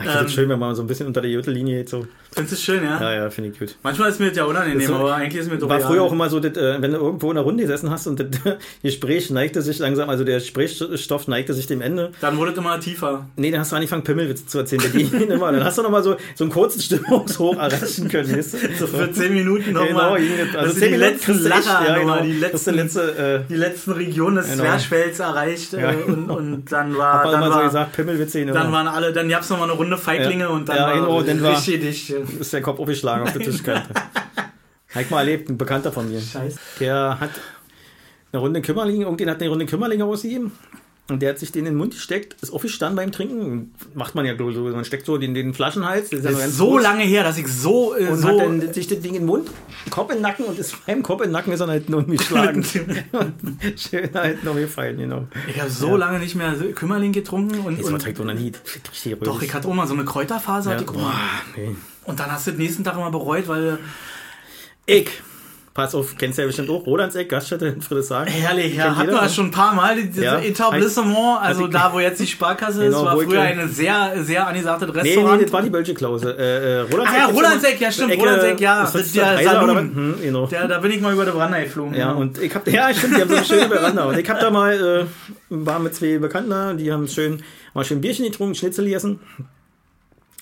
Ich finde Ähm. es schön, wenn man so ein bisschen unter der Gürtellinie jetzt so. Findest du schön, ja? Ja, ja, finde ich gut. Manchmal ist mir das ja unangenehm, Das so- aber eigentlich ist mir doch War früher auch immer so, dass, äh, wenn du irgendwo in einer Runde gesessen hast und das Gespräch neigte sich langsam, also der Gesprächsstoff neigte sich dem Ende. Dann wurde es immer tiefer. Nee, dann hast du angefangen, Pimmelwitze zu erzählen. Immer. Dann hast du noch mal so, so einen kurzen Stimmungshoch erreichen können. Weißt du? So für 10 Minuten nochmal. das. Also Also die 10 Minuten letzten Lacher, ja, nochmal, genau. die letzten, letzte, äh, die letzten Regionen des Genau. Zwerchfells erreicht Ja. und, und dann war, hat man dann immer so war, gesagt, Pimmelwitze. dann Dann waren alle, dann gab's noch mal eine Runde Feiglinge Ja. und dann Ja, genau, dann war- richtig ist der Kopf aufgeschlagen auf der Tischkante. Hab ich mal erlebt, ein Bekannter von mir. Scheiße. Der hat eine Runde Kümmerling, irgendjemand hat eine Runde Kümmerling ausgegeben. Und der hat sich den in den Mund gesteckt, ist aufgestanden beim Trinken. Macht man ja so, so. man steckt so den, den Flaschenhals. Der ist ja noch Das ist so kurz. lange her, dass ich so, äh, Und so hat dann sich das Ding in den Mund, Kopf in den Nacken und ist beim Kopf in den Nacken ist er halt nur umgeschlagen. Schön halt noch gefallen, genau. ich habe so lange nicht mehr Kümmerling getrunken und, und verträgt doch noch nie. Doch, ich hatte auch mal so eine Kräuterphase, ja. ich mal. nee. Und dann hast du den nächsten Tag immer bereut, weil Ich. Pass auf, kennst du ja bestimmt auch. Rodantseck, Gaststätte in Friedrichshagen. Herrlich, ja, hatten wir schon ein paar Mal, dieses Ja. Etablissement, also ich- da, wo jetzt die Sparkasse ist, Genau, war wo ich früher dann- ein sehr, sehr angesagtes Nee, nee, Restaurant. das war die Bölsche Klause. Äh, äh, Rodantseck. Ah ja, Rodantseck, immer- ja, stimmt, Ecke- Rodantseck, ja, ist das der Saloon. Hm, genau. Der, da bin ich mal über die Brandner geflogen. Ja, und ich hab, ja, stimmt, die haben so eine schöne Veranda. Und ich hab da mal, äh, war mit zwei Bekannten da, die haben schön, mal schön Bierchen getrunken, Schnitzel gegessen.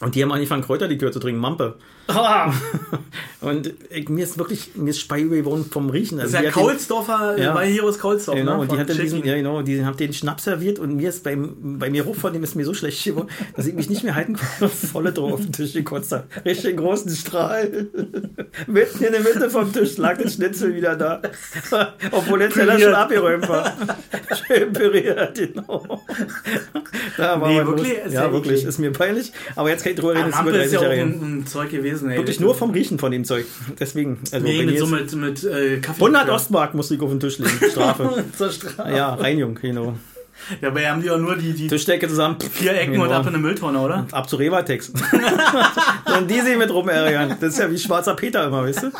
Und die haben angefangen, Kräuterlikör zu trinken, Mampe. Ah. Und ich, mir ist wirklich, mir ist Speiway geworden vom Riechen. Das Also ist ja Kaulsdorfer, Ja. bei Heroes Kaulsdorf. Genau, ne? und die hat diesen, ja genau, die haben den Schnaps serviert und mir ist beim, bei mir hoch von dem ist mir so schlecht geworden, dass ich mich nicht mehr halten konnte, volle drauf auf den Tisch gekotzt habe. Richtig großen Strahl. Mitten in der Mitte vom Tisch lag der Schnitzel wieder da. Obwohl der Teller schon abgeräumt war. Schön püriert, genau. Da war Nee, wirklich? Ja, wirklich, ist mir peinlich. Aber jetzt kann ich drüber reden, Ja, ist über Mampel ist 30 ja auch ein, ein Zeug gewesen. Ey. Wirklich nur vom Riechen von dem Zeug. Deswegen. Also Nee, mit so mit, mit äh, Kaffee. 100 Ostmark musste ich auf den Tisch legen. Strafe. Zur Strafe. ja, Reinigung, genau. Ja, aber haben die auch nur die, die Tischdecke zusammen. vier Ecken Genau. und ab in eine Mülltonne, oder? Ab zu Revatex. und die sich mit rumärgern. Das ist ja wie schwarzer Peter immer, weißt du?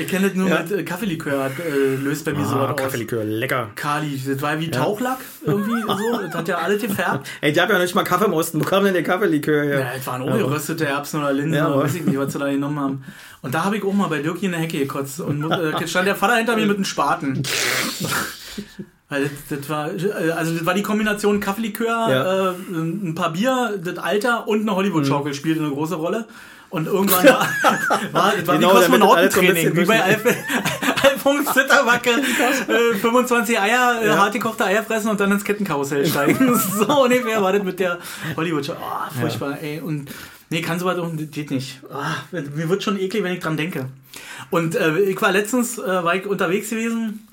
Ich kenne das nur Ja. mit äh, Kaffeelikör, äh, löst bei mir so Ah, was aus. Kaffeelikör, lecker. Kali, das war wie Tauchlack irgendwie so. Das hat ja alles gefärbt. Ey, ich hab ja nicht mal Kaffee im Osten. Wo kam denn der Kaffeelikör her? Ja, das waren auch geröstete Erbsen oder Linsen oder weiß ich nicht, was sie da genommen haben. Und da habe ich auch mal bei Dirk in der Hecke gekotzt. Und äh, stand der Vater hinter mir mit einem Spaten. Weil das, das war, äh, also das war die Kombination Kaffeelikör, Ja. äh, ein paar Bier, das Alter und eine Hollywood-Schaukel spielte eine große Rolle. Und irgendwann war, war, war Genau, ein Kosmonautentraining, wie bei Alf, Alfons Zitterwacke, äh, 25 Eier, äh, Ja. hart gekochte Eier fressen und dann ins Kettenkarussell steigen. so ungefähr war das mit der Hollywood-Show. Oh, furchtbar, ey. Und nee, kann sowas auch, geht nicht. Ah, mir wird schon eklig, wenn ich dran denke. Und äh, ich war letztens, äh, war ich unterwegs gewesen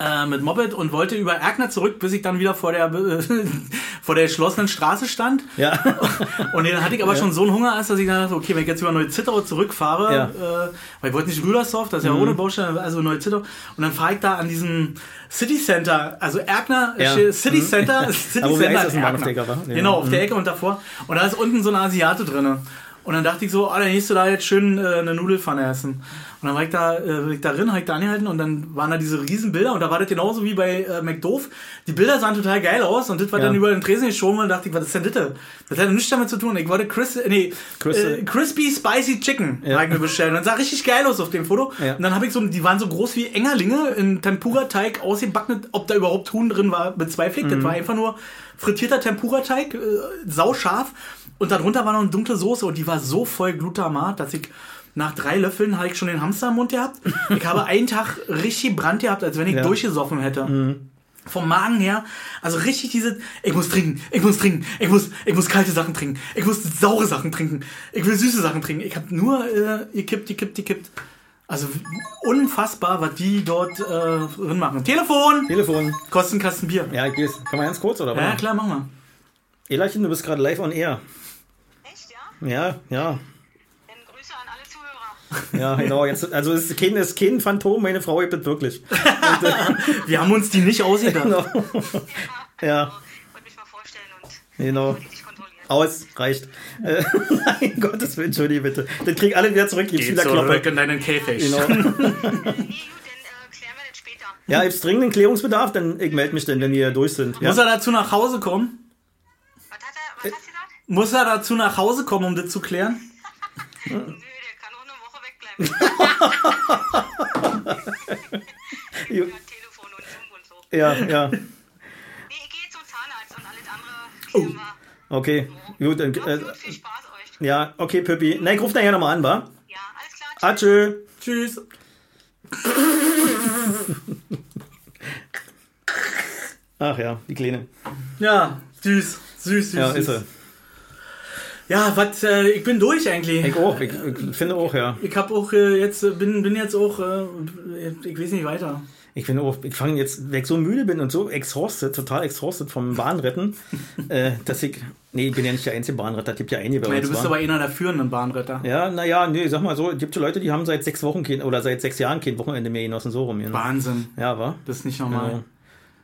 äh, mit Moped und wollte über Erkner zurück, bis ich dann wieder vor der äh, vor der geschlossenen Straße stand. Ja. Und dann hatte ich aber schon so einen Hunger, dass ich dachte, okay, wenn ich jetzt über Neuzittau zurückfahre, Ja. äh, weil ich wollte nicht Rüdersdorf, das ist ja ohne Baustelle, also Neuzittau. Und dann fahre ich da an diesem City Center, also Erkner, Ja. City Center, City Aber Center Eisesenbahnhof Erkner. Decker war. Ja. Genau, auf der Ecke und davor. Und da ist unten so ein Asiate drinne. Und dann dachte ich so, ah, dann gehst du da jetzt schön äh, eine Nudelfanne essen. Und dann war ich da, äh, ich da drin, hab ich da angehalten und dann waren da diese riesen Bilder und da war das genauso wie bei äh, McDoof. Die Bilder sahen total geil aus und das war Ja. dann über den Tresen geschoben und dachte ich, was ist denn das? Das hat nichts damit zu tun. Ich wollte Chris, äh, nee, Chris- äh, Crispy Spicy Chicken Ja. mir bestellt. Und das sah richtig geil aus auf dem Foto. Ja. Und dann habe ich so, die waren so groß wie Engerlinge in Tempura-Teig ausgebacken. Ob da überhaupt Huhn drin war, bezweifle ich. Mhm. Das war einfach nur frittierter Tempura-Teig, äh, sauscharf. Und darunter war noch eine dunkle Soße und die war so voll Glutamat, dass ich nach drei Löffeln hatte ich schon den Hamster im Mund gehabt. Ich habe einen Tag richtig Brand gehabt, als wenn ich Ja. durchgesoffen hätte. Vom Magen her, also richtig diese, ich muss trinken, ich muss trinken, ich muss, ich muss kalte Sachen trinken, ich muss saure Sachen trinken, ich will süße Sachen trinken. Ich habe nur äh, gekippt, gekippt, gekippt. Also unfassbar, was die dort äh, drin machen. Telefon! Telefon. Kasten Bier. Ja, ich geh's. Kann man ganz kurz, oder? Ja, was? klar, machen wir. Elerchen, du bist gerade live on air. Echt, ja? Ja, ja. Dann Grüße an alle Zuhörer. Ja, genau. Jetzt, also es ist kein, es ist kein Phantom, meine Frau gibt es wirklich. Wir haben uns die nicht ausgedacht. Genau. Ja. Ich wollte mich mal vorstellen und Genau. wollte dich kontrollieren. Aus, reicht. Äh, nein, Gottes Willen, Entschuldige bitte. Dann krieg alle wieder zurück, gibt's Geh wieder zurück Kloppe. in deinen Käfig. Genau. Äh. Ja, gibt's dringenden Klärungsbedarf, dann ich melde mich dann, wenn wir durch sind. Ja? Muss er dazu nach Hause kommen? Was hat er, was hast du gesagt? Muss er dazu nach Hause kommen, um das zu klären? Nö, der kann auch eine Woche wegbleiben. Jo. Ja, Telefon und Zoom und so. Ja, ja. Nee, ich gehe zum Zahnarzt und alles andere wir. Okay. Gut, dann, äh, gut, viel Spaß euch. ja, okay, Pippi. Na, ich ruf nachher nochmal an, wa? Ja, alles klar. Atschö. Tschüss. Ach ja, die Kleine. Ja, süß. Süß, süß. Ja, süß. ist er. Ja, was, äh, ich bin durch eigentlich. Ich auch, ich, ich finde auch, ja. Ich hab auch äh, jetzt, äh, bin, bin jetzt auch, äh, ich weiß nicht weiter. Ich finde auch, ich fange jetzt, wenn ich so müde bin und so exhausted, total exhausted vom Bahnretten, äh, dass ich, nee, ich bin ja nicht der einzige Bahnretter, gibt ja einige bei Nee, uns. du bist wa? aber einer der führenden Bahnretter. ja, naja, nee, sag mal so, es gibt so Leute, die haben seit sechs Wochen kein, oder seit sechs Jahren kein Wochenende mehr genossen, so rum. Genau. Wahnsinn. Ja, war. Das ist nicht normal. Ja.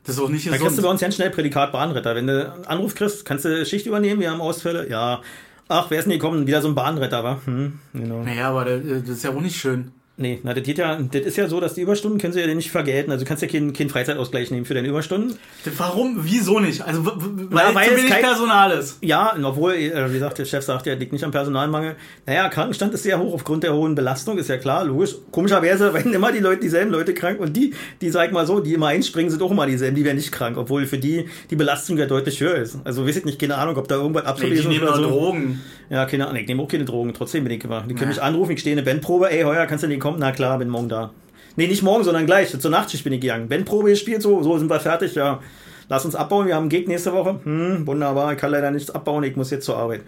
Das ist auch nicht Da kriegst du bei uns ganz schnell Prädikat Bahnretter. Wenn du einen Anruf kriegst, kannst du Schicht übernehmen, wir haben Ausfälle. Ja. Ach, wer ist denn gekommen? Wieder so ein Bahnretter, wa? Hm, genau. Naja, aber das, das ist ja auch nicht schön. Nee, na, das geht ja, das ist ja so, dass die Überstunden können sie ja nicht vergelten. Also du kannst ja keinen keinen Freizeitausgleich nehmen für deine Überstunden. Warum? Wieso nicht? Also, w- w- Na, weil, weil zu wenig kein- Personal ist. Ja, obwohl, äh, wie gesagt, der Chef sagt, ja, liegt nicht am Personalmangel. Naja, Krankenstand ist sehr hoch aufgrund der hohen Belastung, ist ja klar, logisch. Komischerweise werden immer die Leute, dieselben Leute krank und die, die, sag ich mal so, die immer einspringen, sind auch immer dieselben, die werden nicht krank, obwohl für die die Belastung ja deutlich höher ist. Also weiß ich nicht, keine Ahnung, ob da irgendwas Nee, die abzulesen ist nehmen oder so. Drogen. Ja, keine Ahnung, ich nehme auch keine Drogen, trotzdem bin ich immer. Die können mich anrufen, ich stehe in der Bandprobe, ey, heuer kannst du nicht kommen? Na klar, bin morgen da. Nee, nicht morgen, sondern gleich, zur Nachtschicht bin ich gegangen. Bandprobe gespielt, so, so sind wir fertig, ja. Lass uns abbauen, wir haben einen Gig nächste Woche. Hm, wunderbar, ich kann leider nichts abbauen, ich muss jetzt zur Arbeit.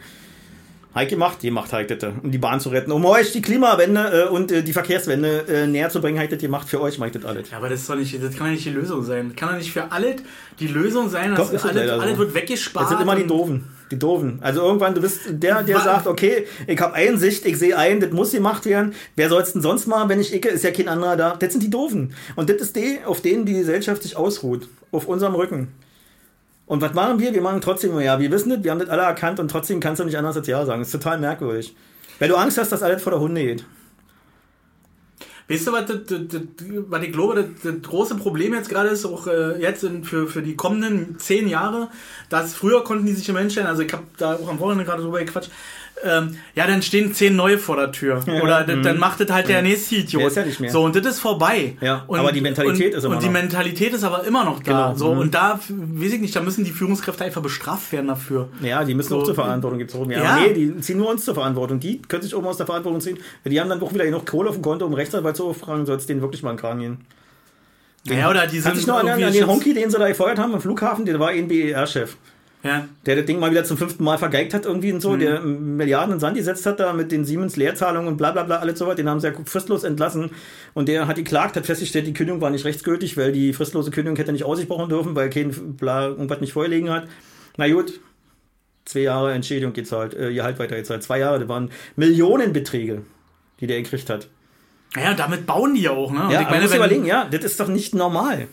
Heike gemacht, die macht Heike das, um die Bahn zu retten. Um euch die Klimawende äh, und äh, die Verkehrswende äh, näher zu bringen, Heike, die macht für euch, macht das alles. Ja, aber das, ist doch nicht, das kann doch nicht die Lösung sein. Das kann doch nicht für alles die Lösung sein, dass das alles, leider so. alles wird weggespart. Jetzt sind immer die Doofen. Die Doofen. Also irgendwann, du bist der, der sagt, okay, ich habe Einsicht, ich sehe ein, das muss gemacht werden. Wer soll's denn sonst machen, wenn ich icke, ist ja kein anderer da. Das sind die Doofen. Und das ist die, auf denen die Gesellschaft sich ausruht. Auf unserem Rücken. Und was machen wir? Wir machen trotzdem nur ja. Wir wissen das, wir haben das alle erkannt und trotzdem kannst du nicht anders als ja sagen. Das ist total merkwürdig. Weil du Angst hast, dass alles vor der Hunde geht. Weißt du, was, das, das, was ich glaube, das, das große Problem jetzt gerade ist, auch äh, jetzt in, für, für die kommenden zehn Jahre, dass früher konnten die sich im Stellen, also ich habe da auch am Wochenende gerade drüber gequatscht, ähm, ja, dann stehen zehn neue vor der Tür. Ja. Oder das, dann macht das halt der nächste Idiot. Der ist ja nicht mehr. So, und das ist vorbei. Ja, aber die Mentalität und, ist immer Und die noch. Mentalität ist aber immer noch da. Genau. So, Mhm. und da, weiß ich nicht, da müssen die Führungskräfte einfach bestraft werden dafür. Ja, die müssen So, auch zur Verantwortung gezogen werden. ja. Nee, die ziehen nur uns zur Verantwortung. Die können sich oben aus der Verantwortung ziehen. Die haben dann auch wieder genug Kohle auf dem Konto, um Rechtsanwalt zu fragen, soll es denen wirklich mal in Kragen gehen. Ja, oder die sind dich noch erinnern irgendwie an den Honky, den sie da gefeuert haben am Flughafen? Der war ein BER-Chef. Ja. Der das Ding mal wieder zum fünften Mal vergeigt hat irgendwie und so, Mhm. der Milliarden in Sand gesetzt hat da mit den Siemens-Leerzahlungen und bla bla bla, alles so was. Den haben sie ja fristlos entlassen. Und der hat geklagt, hat festgestellt, die Kündigung war nicht rechtsgültig, weil die fristlose Kündigung hätte nicht ausgesprochen dürfen, weil kein bla irgendwas nicht vorgelegen hat. Na gut, zwei Jahre Entschädigung gezahlt, äh, Gehalt weiter gezahlt. Zwei Jahre, das waren Millionenbeträge, die der gekriegt hat. Naja, damit bauen die ja auch, ne? Und Ja, ich meine, wenn- überlegen, ja, das ist doch nicht normal.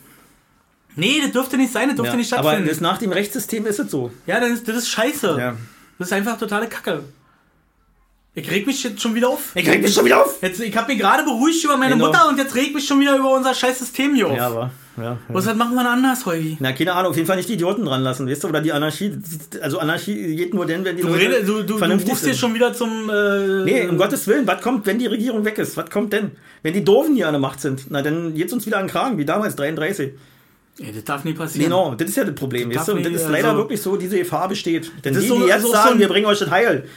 Nee, das dürfte nicht sein, das dürfte Ja, nicht aber stattfinden. das nach dem Rechtssystem ist es so. ja, das ist, das ist scheiße. Ja. Das ist einfach totale Kacke. Ich reg mich jetzt schon wieder auf. Ich krieg mich schon wieder auf! Jetzt, ich habe mich gerade beruhigt über meine Genau. Mutter und jetzt reg mich schon wieder über unser scheiß System hier auf. Ja, aber. Ja, ja. Was das machen wir denn anders, Holgi? Na, keine Ahnung, auf jeden Fall nicht die Idioten dran lassen, weißt du? Oder die Anarchie. Also Anarchie geht nur denn, wenn die Du, Leute rede, du, du, du vernünftig rufst hier sind. schon wieder zum. Äh, Nee, um Gottes Willen, was kommt, wenn die Regierung weg ist? Was kommt denn? Wenn die Doofen hier an der Macht sind, na dann geht's uns wieder an den Kragen, wie damals, 33. Ey, das darf nie passieren. Genau, das ist ja das Problem, Das weißt du? Das ist leider also- wirklich so, diese Gefahr besteht. Denn Das die, ist so- die jetzt auch so sagen, ein- wir bringen euch das Heil,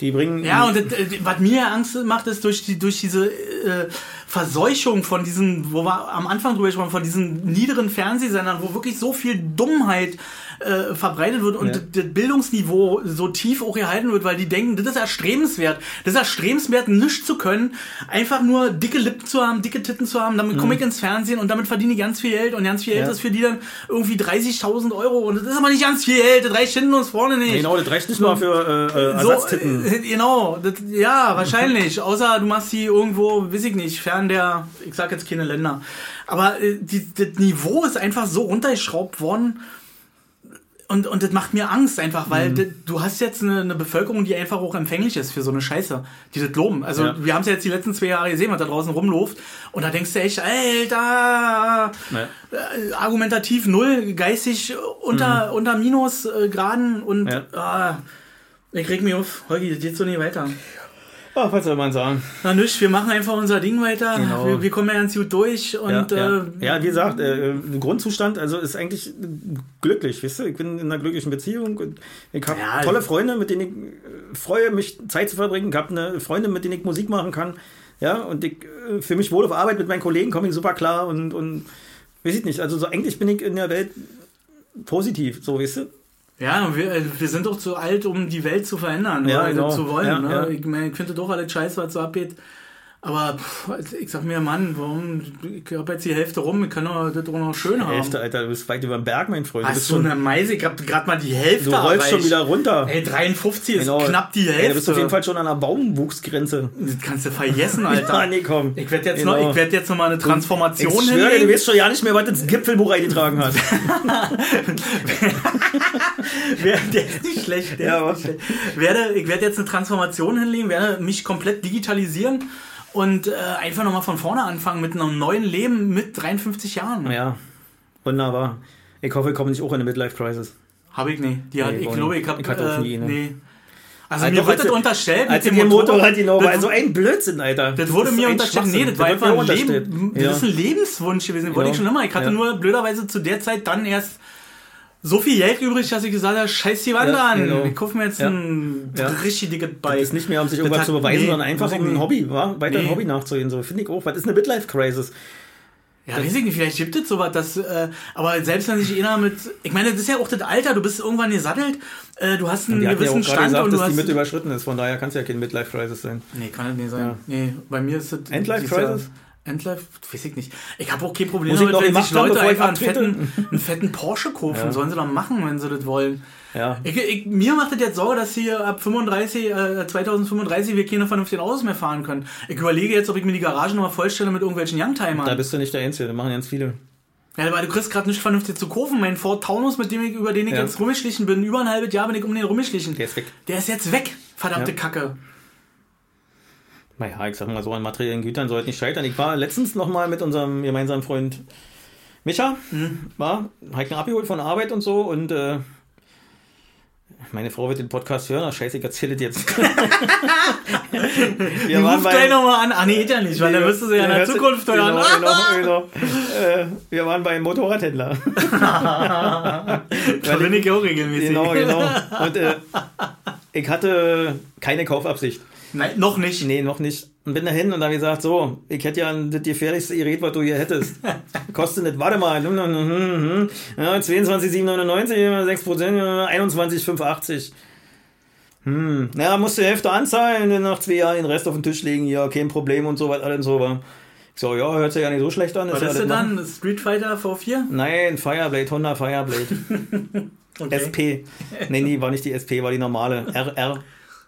die bringen. Ja, und das, äh, was mir Angst macht, ist durch, die, durch diese äh, Verseuchung von diesen, wo wir am Anfang drüber gesprochen haben, von diesen niederen Fernsehsendern, wo wirklich so viel Dummheit äh, verbreitet wird und Ja. das, Bildungsniveau so tief auch gehalten wird, weil die denken, das ist erstrebenswert. Das ist erstrebenswert, nichts zu können, einfach nur dicke Lippen zu haben, dicke Titten zu haben, damit komme ich ins Fernsehen und damit verdiene ich ganz viel Geld und ganz viel Geld Mhm. Ja. ist für die dann irgendwie 30.000 Euro und das ist aber nicht ganz viel Geld, das reicht hinten und vorne nicht. Genau, das reicht nicht mal für äh, äh, So, Ersatztitten. äh, genau, das, ja, wahrscheinlich. Außer du machst die irgendwo, weiß ich nicht, fern der, ich sag jetzt keine Länder. Aber äh, die, das Niveau ist einfach so runtergeschraubt worden. Und, und das macht mir Angst einfach, weil Mhm. das, du hast jetzt eine, eine Bevölkerung, die einfach auch empfänglich ist für so eine Scheiße, die das loben. Also Ja. wir haben es ja jetzt die letzten zwei Jahre gesehen, was da draußen rumläuft. Und da denkst du echt, Alter, Ja. äh, argumentativ null, geistig unter, unter Minusgraden und Mhm. Ja. ah, ich reg mich auf. Holgi, das geht so nicht weiter. Ach, was soll man sagen? Na nicht, wir machen einfach unser Ding weiter. Genau. Wir, wir kommen ja ganz gut durch und ja, ja. Äh, ja, wie gesagt, äh, der Grundzustand also ist eigentlich glücklich, weißt du? Ich bin in einer glücklichen Beziehung und ich habe Ja. tolle Freunde, mit denen ich äh, freue, mich Zeit zu verbringen. Ich habe eine Freundin, mit denen ich Musik machen kann. Ja, und ich äh, fühle mich wohl auf Arbeit mit meinen Kollegen, komme ich super klar und, und weiß ich nicht. Also so eigentlich bin ich in der Welt positiv, so weißt du? Ja, und wir, äh, wir sind doch zu alt, um die Welt zu verändern Ja, oder genau. zu wollen. Ja, ne? ja. Ich meine, ich finde doch alles scheiße, was so abgeht. Aber pff, also ich sag mir, Mann, warum? Ich habe jetzt die Hälfte rum, ich kann doch das auch noch schön haben. Hälfte, Alter, du bist weit über den Berg, mein Freund. Du, Hast bist du schon, eine Meise? Ich hab gerade mal die Hälfte du rollst schon wieder runter. Ey, 53 ist Genau. knapp die Hälfte. Ey, du bist auf jeden Fall schon an der Baumwuchsgrenze. Das kannst du vergessen, Alter. Ja, nee, komm. Ich werde jetzt, Genau. noch, ich werd jetzt noch mal eine Ich Transformation schwöre, dir, du weißt schon ja nicht mehr, was ins Gipfelbuch eingetragen hat. Der ist nicht schlecht. Der Ja, ist nicht schlecht. Werde, ich werde jetzt eine Transformation hinlegen, werde mich komplett digitalisieren und äh, einfach nochmal von vorne anfangen mit einem neuen Leben mit 53 Jahren. Ja, wunderbar. Ich hoffe, ich komme nicht auch in eine Midlife-Crisis. Habe ich nicht. Die hat, Nee, ich glaube, ich habe Ich hatte auch nie eine. nee. Also Halt mir als das unterstellt Als mit dem Motorrad genau Das- war, so ein Blödsinn, Alter. Das wurde mir unterstellt. Nee, das Schwachsinn. war einfach ein. Leben, Ja. das ist ein Lebenswunsch gewesen. Den wollte Ja. ich schon immer. Ich hatte Ja. nur blöderweise zu der Zeit dann erst so viel Geld übrig, dass ich gesagt habe, scheiß die Wand Ja, an. genau. Ich kaufe mir jetzt Ja. ein Ja. richtig dickes Das Bike. ist nicht mehr, um sich Das irgendwas zu beweisen, nee, sondern einfach um ein. Hobby, wa? weiter ein Nee. Hobby nachzugehen. So, finde ich auch. Was ist eine Midlife-Crisis? Ja, weiß ich nicht, vielleicht gibt es sowas, dass, äh, aber selbst wenn sich einer mit, ich meine, das ist ja auch das Alter, du bist irgendwann gesattelt, äh, du hast einen Die ja gewissen gerade Stand gesagt, und du dass die hast... mit überschritten ist. Von daher kann es ja kein Midlife-Crisis sein. nee, kann das nicht sein. Ja. Nee, bei mir ist das... Endlife dieses Jahr- Crisis? Endlife, weiß ich nicht. Ich habe auch kein Problem damit, wenn sich Leute einfach einen fetten, einen fetten Porsche kaufen. Ja. Sollen sie doch machen, wenn sie das wollen. Ja. Ich, ich, mir macht das jetzt Sorge, dass hier ab 35, äh, 2035 wir keine vernünftigen Autos mehr fahren können. Ich überlege jetzt, ob ich mir die Garage nochmal vollstelle mit irgendwelchen Youngtimern. Da bist du nicht der Einzige, das machen ganz viele. Ja, aber du kriegst gerade nicht vernünftig zu kaufen. Mein Ford Taunus, mit dem ich, über den ich Ja. jetzt rumgeschlichen bin, über ein halbes Jahr bin ich um den rumgeschlichen. Der ist weg. Der ist jetzt weg. Verdammte Ja. Kacke. Naja, ich sag mal so, an materiellen Gütern sollte nicht scheitern. Ich war letztens nochmal mit unserem gemeinsamen Freund Micha, war, hab abgeholt von Arbeit und so und äh, meine Frau wird den Podcast hören, ach scheiße, ich erzähle das jetzt. wir Ruf gleich nochmal an. Ah, nee, ja nicht, weil dann müsstest du ja in der sie- Zukunft hören. Genau, genau, genau. äh, wir waren beim Motorradhändler. Da bin ich auch regelmäßig. genau, genau. Und äh, ich hatte keine Kaufabsicht. Nein, noch nicht. Nee, noch nicht. Und bin dahin und habe gesagt, so, ich hätte ja das gefährlichste Gerät, was du hier hättest. Kostet nicht, warte mal, hm, hm, hm, ja, 22,799, 6 Prozent, 21,85. Hm, ja, musst du die Hälfte anzahlen, dann nach zwei Jahren den Rest auf den Tisch legen, ja, kein Problem und so was, alles so war. Ich so, ja, hört sich ja nicht so schlecht an. Was ja ist das du machen. dann? Street Fighter V4? Nein, Fireblade, Honda Fireblade. Okay. SP. Nee, nee, war nicht die SP, war die normale. RR.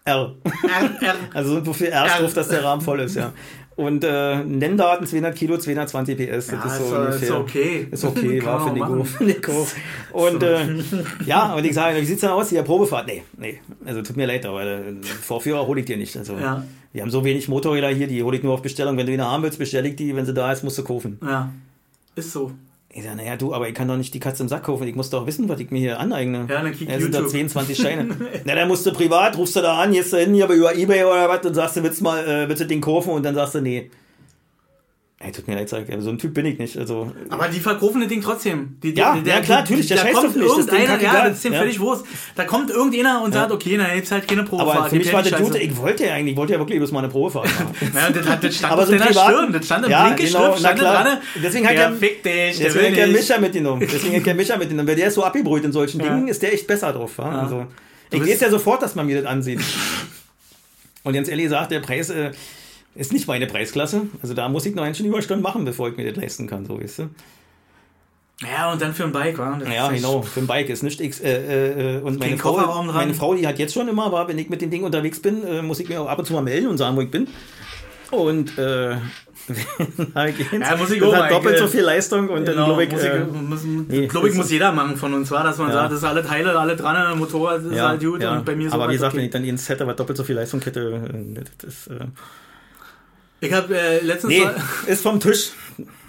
R. R, R. Also so viel R drauf, dass der Rahmen voll ist, ja. Und äh, Nenndaten 200 Kilo, 220 PS. Ja, das ist ist, so äh, ungefähr. ist okay. Ist okay, Kann war, gut. Finde ich gut. Und äh, ja, und ich sage, wie sieht's denn aus? Hier, Probefahrt? Nee, nee. Also tut mir leid, aber äh, Vorführer hole ich dir nicht. Also, Ja. Wir haben so wenig Motorräder hier, die hole ich nur auf Bestellung. Wenn du eine haben willst, bestell ich die. Wenn sie da ist, musst du kaufen. Ja, ist so. Ich sage, naja, du, aber ich kann doch nicht die Katze im Sack kaufen. Ich muss doch wissen, was ich mir hier aneigne. Ja, dann krieg ja, sind da YouTube. 22 Scheine. Na, dann musst du privat, rufst du da an, gehst du hin, hier über Ebay oder was und sagst du, willst du mal, äh, willst du den kaufen? Und dann sagst du, nee. Ey, tut mir leid, sag so ein Typ bin ich nicht. Also, Aber die verkaufen das Ding trotzdem. Die, Ja, ja, klar, natürlich, der da scheißt kommt auf mich, das Ding ja, das ist dem Ja. völlig Wurst. Da kommt irgendeiner und sagt, okay, na, jetzt halt keine Probefahrt. aber für mich war die Gute, Scheiße. ich wollte ja eigentlich, ich wollte ja wirklich bloß mal eine Probefahrt machen. Ja, das, hat, das stand Aber auf so deiner privat- Stirn, das stand in Ja, blinke genau, Schrift, stand dran. Deswegen hat der der- fick dich, der Deswegen will der nicht. Micha mitgenommen. Deswegen hat der Micha mitgenommen. Weil der ist so abgebrüht in solchen Ja. Dingen, ist der echt besser drauf. Also, ich bist- weiß ja sofort, dass man mir das ansieht. Und ganz ehrlich gesagt, der Preis äh, ist nicht meine Preisklasse. Also da muss ich noch ein bisschen Überstunden machen, bevor ich mir das leisten kann, so weißt du. Ja, und dann für ein Bike, wa? Das Ja, genau. Für ein Bike ist nicht X. Äh, äh, äh, und meine Frau, meine Frau, die hat jetzt schon immer, war, wenn ich mit dem Ding unterwegs bin, äh, muss ich mir auch ab und zu mal melden und sagen, wo ich bin. Und äh, Ja, muss ich das hat doppelt äh, so viel Leistung und Genau, dann glaube ich, muss, ich, äh, muss, nee, glaub ich, muss jeder machen von uns, war, dass man Ja. sagt, das ist alle Teile, alle dran, Motorrad ist ja, halt gut ja. und bei mir ist Aber wie halt gesagt, wenn okay. ich dann jeden Set aber doppelt so viel Leistung hätte, äh, das ist, äh, Ich habe äh, letztens nee, mal- ist vom Tisch.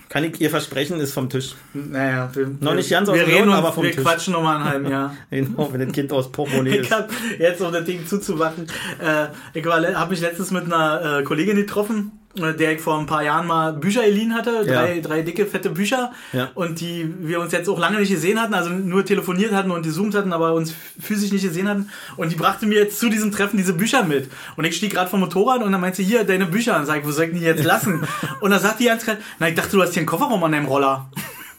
Kann ich ihr versprechen, ist vom Tisch. Naja, wir, Noch nicht ganz aus wir reden Laden, aber vom wir Tisch. quatschen noch mal ein halben Jahr. Genau, wenn das Kind aus Portemonnaie Ich ist. habe jetzt, um das Ding zuzumachen, äh, ich habe mich letztens mit einer äh, Kollegin getroffen, der ich vor ein paar Jahren mal Bücher geliehen hatte, drei, Ja. drei dicke, fette Bücher Ja. und die wir uns jetzt auch lange nicht gesehen hatten, also nur telefoniert hatten und gezoomt hatten, aber uns physisch nicht gesehen hatten und die brachte mir jetzt zu diesem Treffen diese Bücher mit und ich stieg gerade vom Motorrad und dann meinte sie, hier, deine Bücher und sag ich, wo soll ich die jetzt lassen? und dann sagt die ganz klar, na, ich dachte, du hast hier einen Kofferraum an deinem Roller.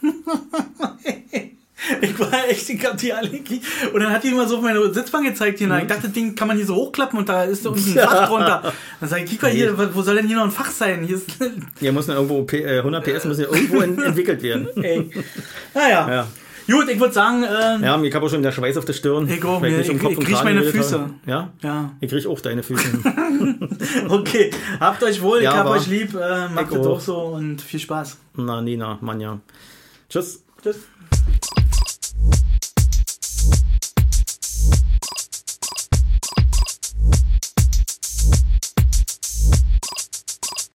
Ich war echt, ich hab die alle gekriegt. Und dann hat die immer so auf meine Sitzbank gezeigt hier. Mhm. Ich dachte, das Ding kann man hier so hochklappen und da ist so unten ein Fach drunter. Dann sag ich, guck mal hier, wo soll denn hier noch ein Fach sein? Hier ist, Hier muss dann irgendwo P, äh, 100 PS müssen ja irgendwo en, entwickelt werden. ey. Naja. Ja. Gut, ich würde sagen, äh, Ja, ich habe auch schon der Schweiß auf der Stirn. Ich auch, um ich- ich und krieg Kragen meine Füße. habe. Ja? ja. Ich krieg auch deine Füße. Okay, habt euch wohl, Ja, ich hab euch lieb, äh, macht Ich es auch. auch so und viel Spaß. Na, Nina, Manja. Tschüss. Tschüss.